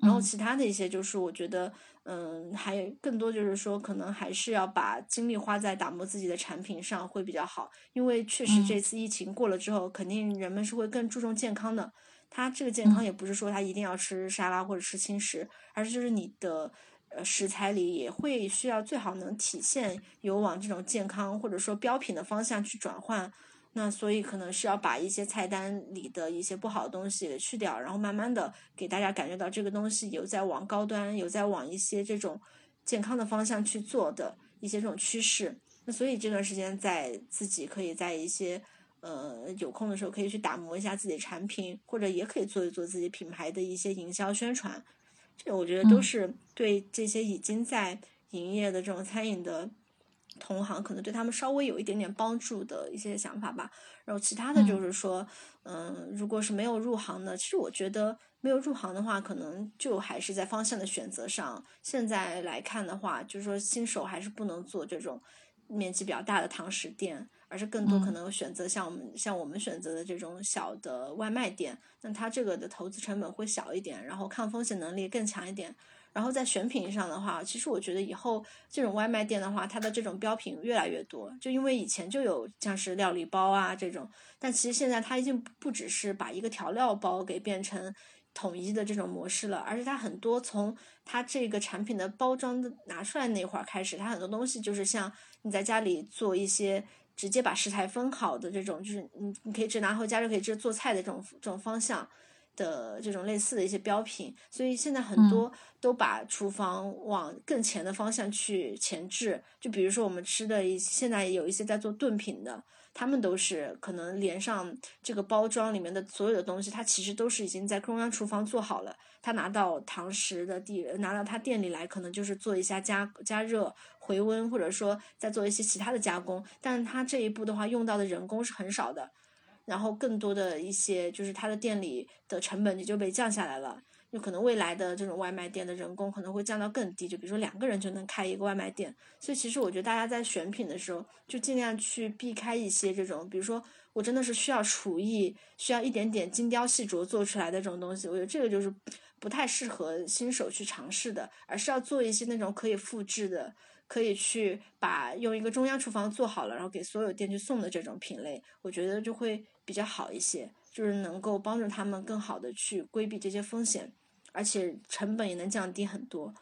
然后其他的一些就是我觉得，嗯，还更多就是说，可能还是要把精力花在打磨自己的产品上会比较好。因为确实这次疫情过了之后，肯定人们是会更注重健康的。他这个健康也不是说他一定要吃沙拉或者吃轻食，而是就是你的。呃，食材里也会需要最好能体现有往这种健康或者说标品的方向去转换，那所以可能是要把一些菜单里的一些不好的东西给去掉，然后慢慢的给大家感觉到这个东西有在往高端，有在往一些这种健康的方向去做的一些这种趋势。那所以这段时间在自己可以在一些呃有空的时候可以去打磨一下自己的产品，或者也可以做一做自己品牌的一些营销宣传。这我觉得都是对这些已经在营业的这种餐饮的同行，可能对他们稍微有一点点帮助的一些想法吧。然后其他的就是说，嗯，如果是没有入行的，其实我觉得没有入行的话，可能就还是在方向的选择上。现在来看的话，就是说新手还是不能做这种面积比较大的堂食店。而是更多可能选择像我们像我们选择的这种小的外卖店，那它这个的投资成本会小一点，然后抗风险能力更强一点。然后在选品上的话，其实我觉得以后这种外卖店的话，它的这种标品越来越多。就因为以前就有像是料理包啊这种，但其实现在它已经不只是把一个调料包给变成统一的这种模式了，而且它很多从它这个产品的包装的拿出来那会儿开始，它很多东西就是像你在家里做一些。直接把食材分好的这种，就是你你可以直接拿回家就可以直接做菜的这种这种方向的这种类似的一些标品，所以现在很多都把厨房往更前的方向去前置。就比如说我们吃的一现在有一些在做炖品的，他们都是可能连上这个包装里面的所有的东西，它其实都是已经在中央厨房做好了。他拿到堂食的地，拿到他店里来，可能就是做一下加加热。回温，或者说再做一些其他的加工，但是它这一步的话，用到的人工是很少的，然后更多的一些就是它的店里的成本也就被降下来了。有可能未来的这种外卖店的人工可能会降到更低，就比如说两个人就能开一个外卖店。所以其实我觉得大家在选品的时候，就尽量去避开一些这种，比如说我真的是需要厨艺，需要一点点精雕细琢做出来的这种东西，我觉得这个就是不太适合新手去尝试的，而是要做一些那种可以复制的。可以去把用一个中央厨房做好了，然后给所有店去送的这种品类，我觉得就会比较好一些，就是能够帮助他们更好的去规避这些风险，而且成本也能降低很多。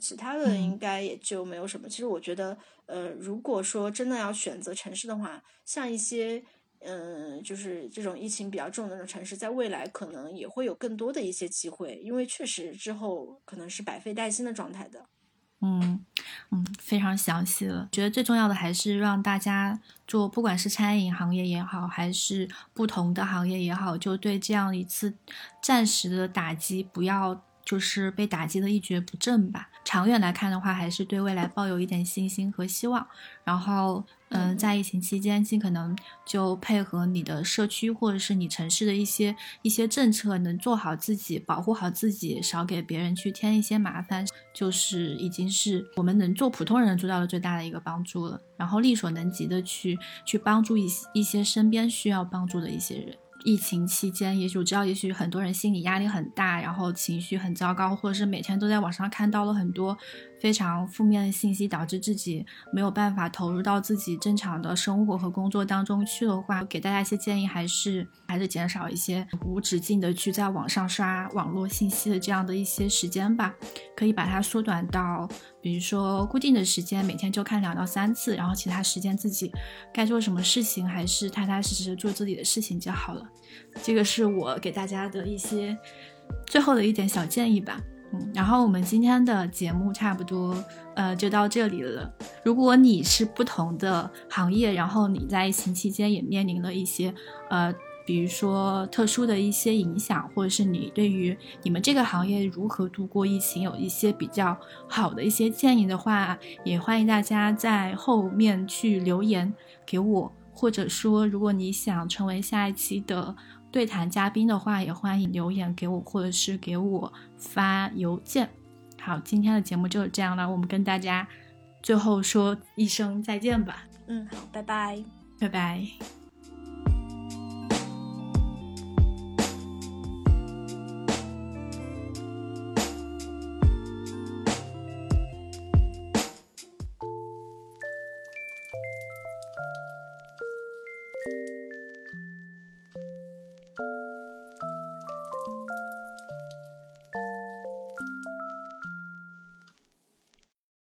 其他的应该也就没有什么。其实我觉得，呃，如果说真的要选择城市的话，像一些，嗯，就是这种疫情比较重的那种城市，在未来可能也会有更多的一些机会，因为确实之后可能是百废待兴的状态的。嗯嗯，非常详细了。觉得最重要的还是让大家做，不管是餐饮行业也好，还是不同的行业也好，就对这样一次暂时的打击，不要就是被打击的一蹶不振吧。长远来看的话，还是对未来抱有一点信心和希望。然后，嗯，在疫情期间，尽可能就配合你的社区或者是你城市的一些一些政策，能做好自己，保护好自己，少给别人去添一些麻烦，就是已经是我们能做普通人做到的最大的一个帮助了。然后力所能及的去去帮助一一些身边需要帮助的一些人。疫情期间，也许我知道，也许很多人心理压力很大，然后情绪很糟糕，或者是每天都在网上看到了很多。非常负面的信息导致自己没有办法投入到自己正常的生活和工作当中去的话，给大家一些建议，还是还是减少一些无止境的去在网上刷网络信息的这样的一些时间吧。可以把它缩短到，比如说固定的时间，每天就看两到三次，然后其他时间自己该做什么事情，还是踏踏实实做自己的事情就好了。这个是我给大家的一些最后的一点小建议吧。嗯，然后我们今天的节目差不多，呃，就到这里了。如果你是不同的行业，然后你在疫情期间也面临了一些，呃，比如说特殊的一些影响，或者是你对于你们这个行业如何度过疫情有一些比较好的一些建议的话，也欢迎大家在后面去留言给我，或者说如果你想成为下一期的。对谈嘉宾的话，也欢迎留言给我，或者是给我发邮件。好，今天的节目就是这样了，我们跟大家最后说一声再见吧。嗯，好，拜拜，拜拜。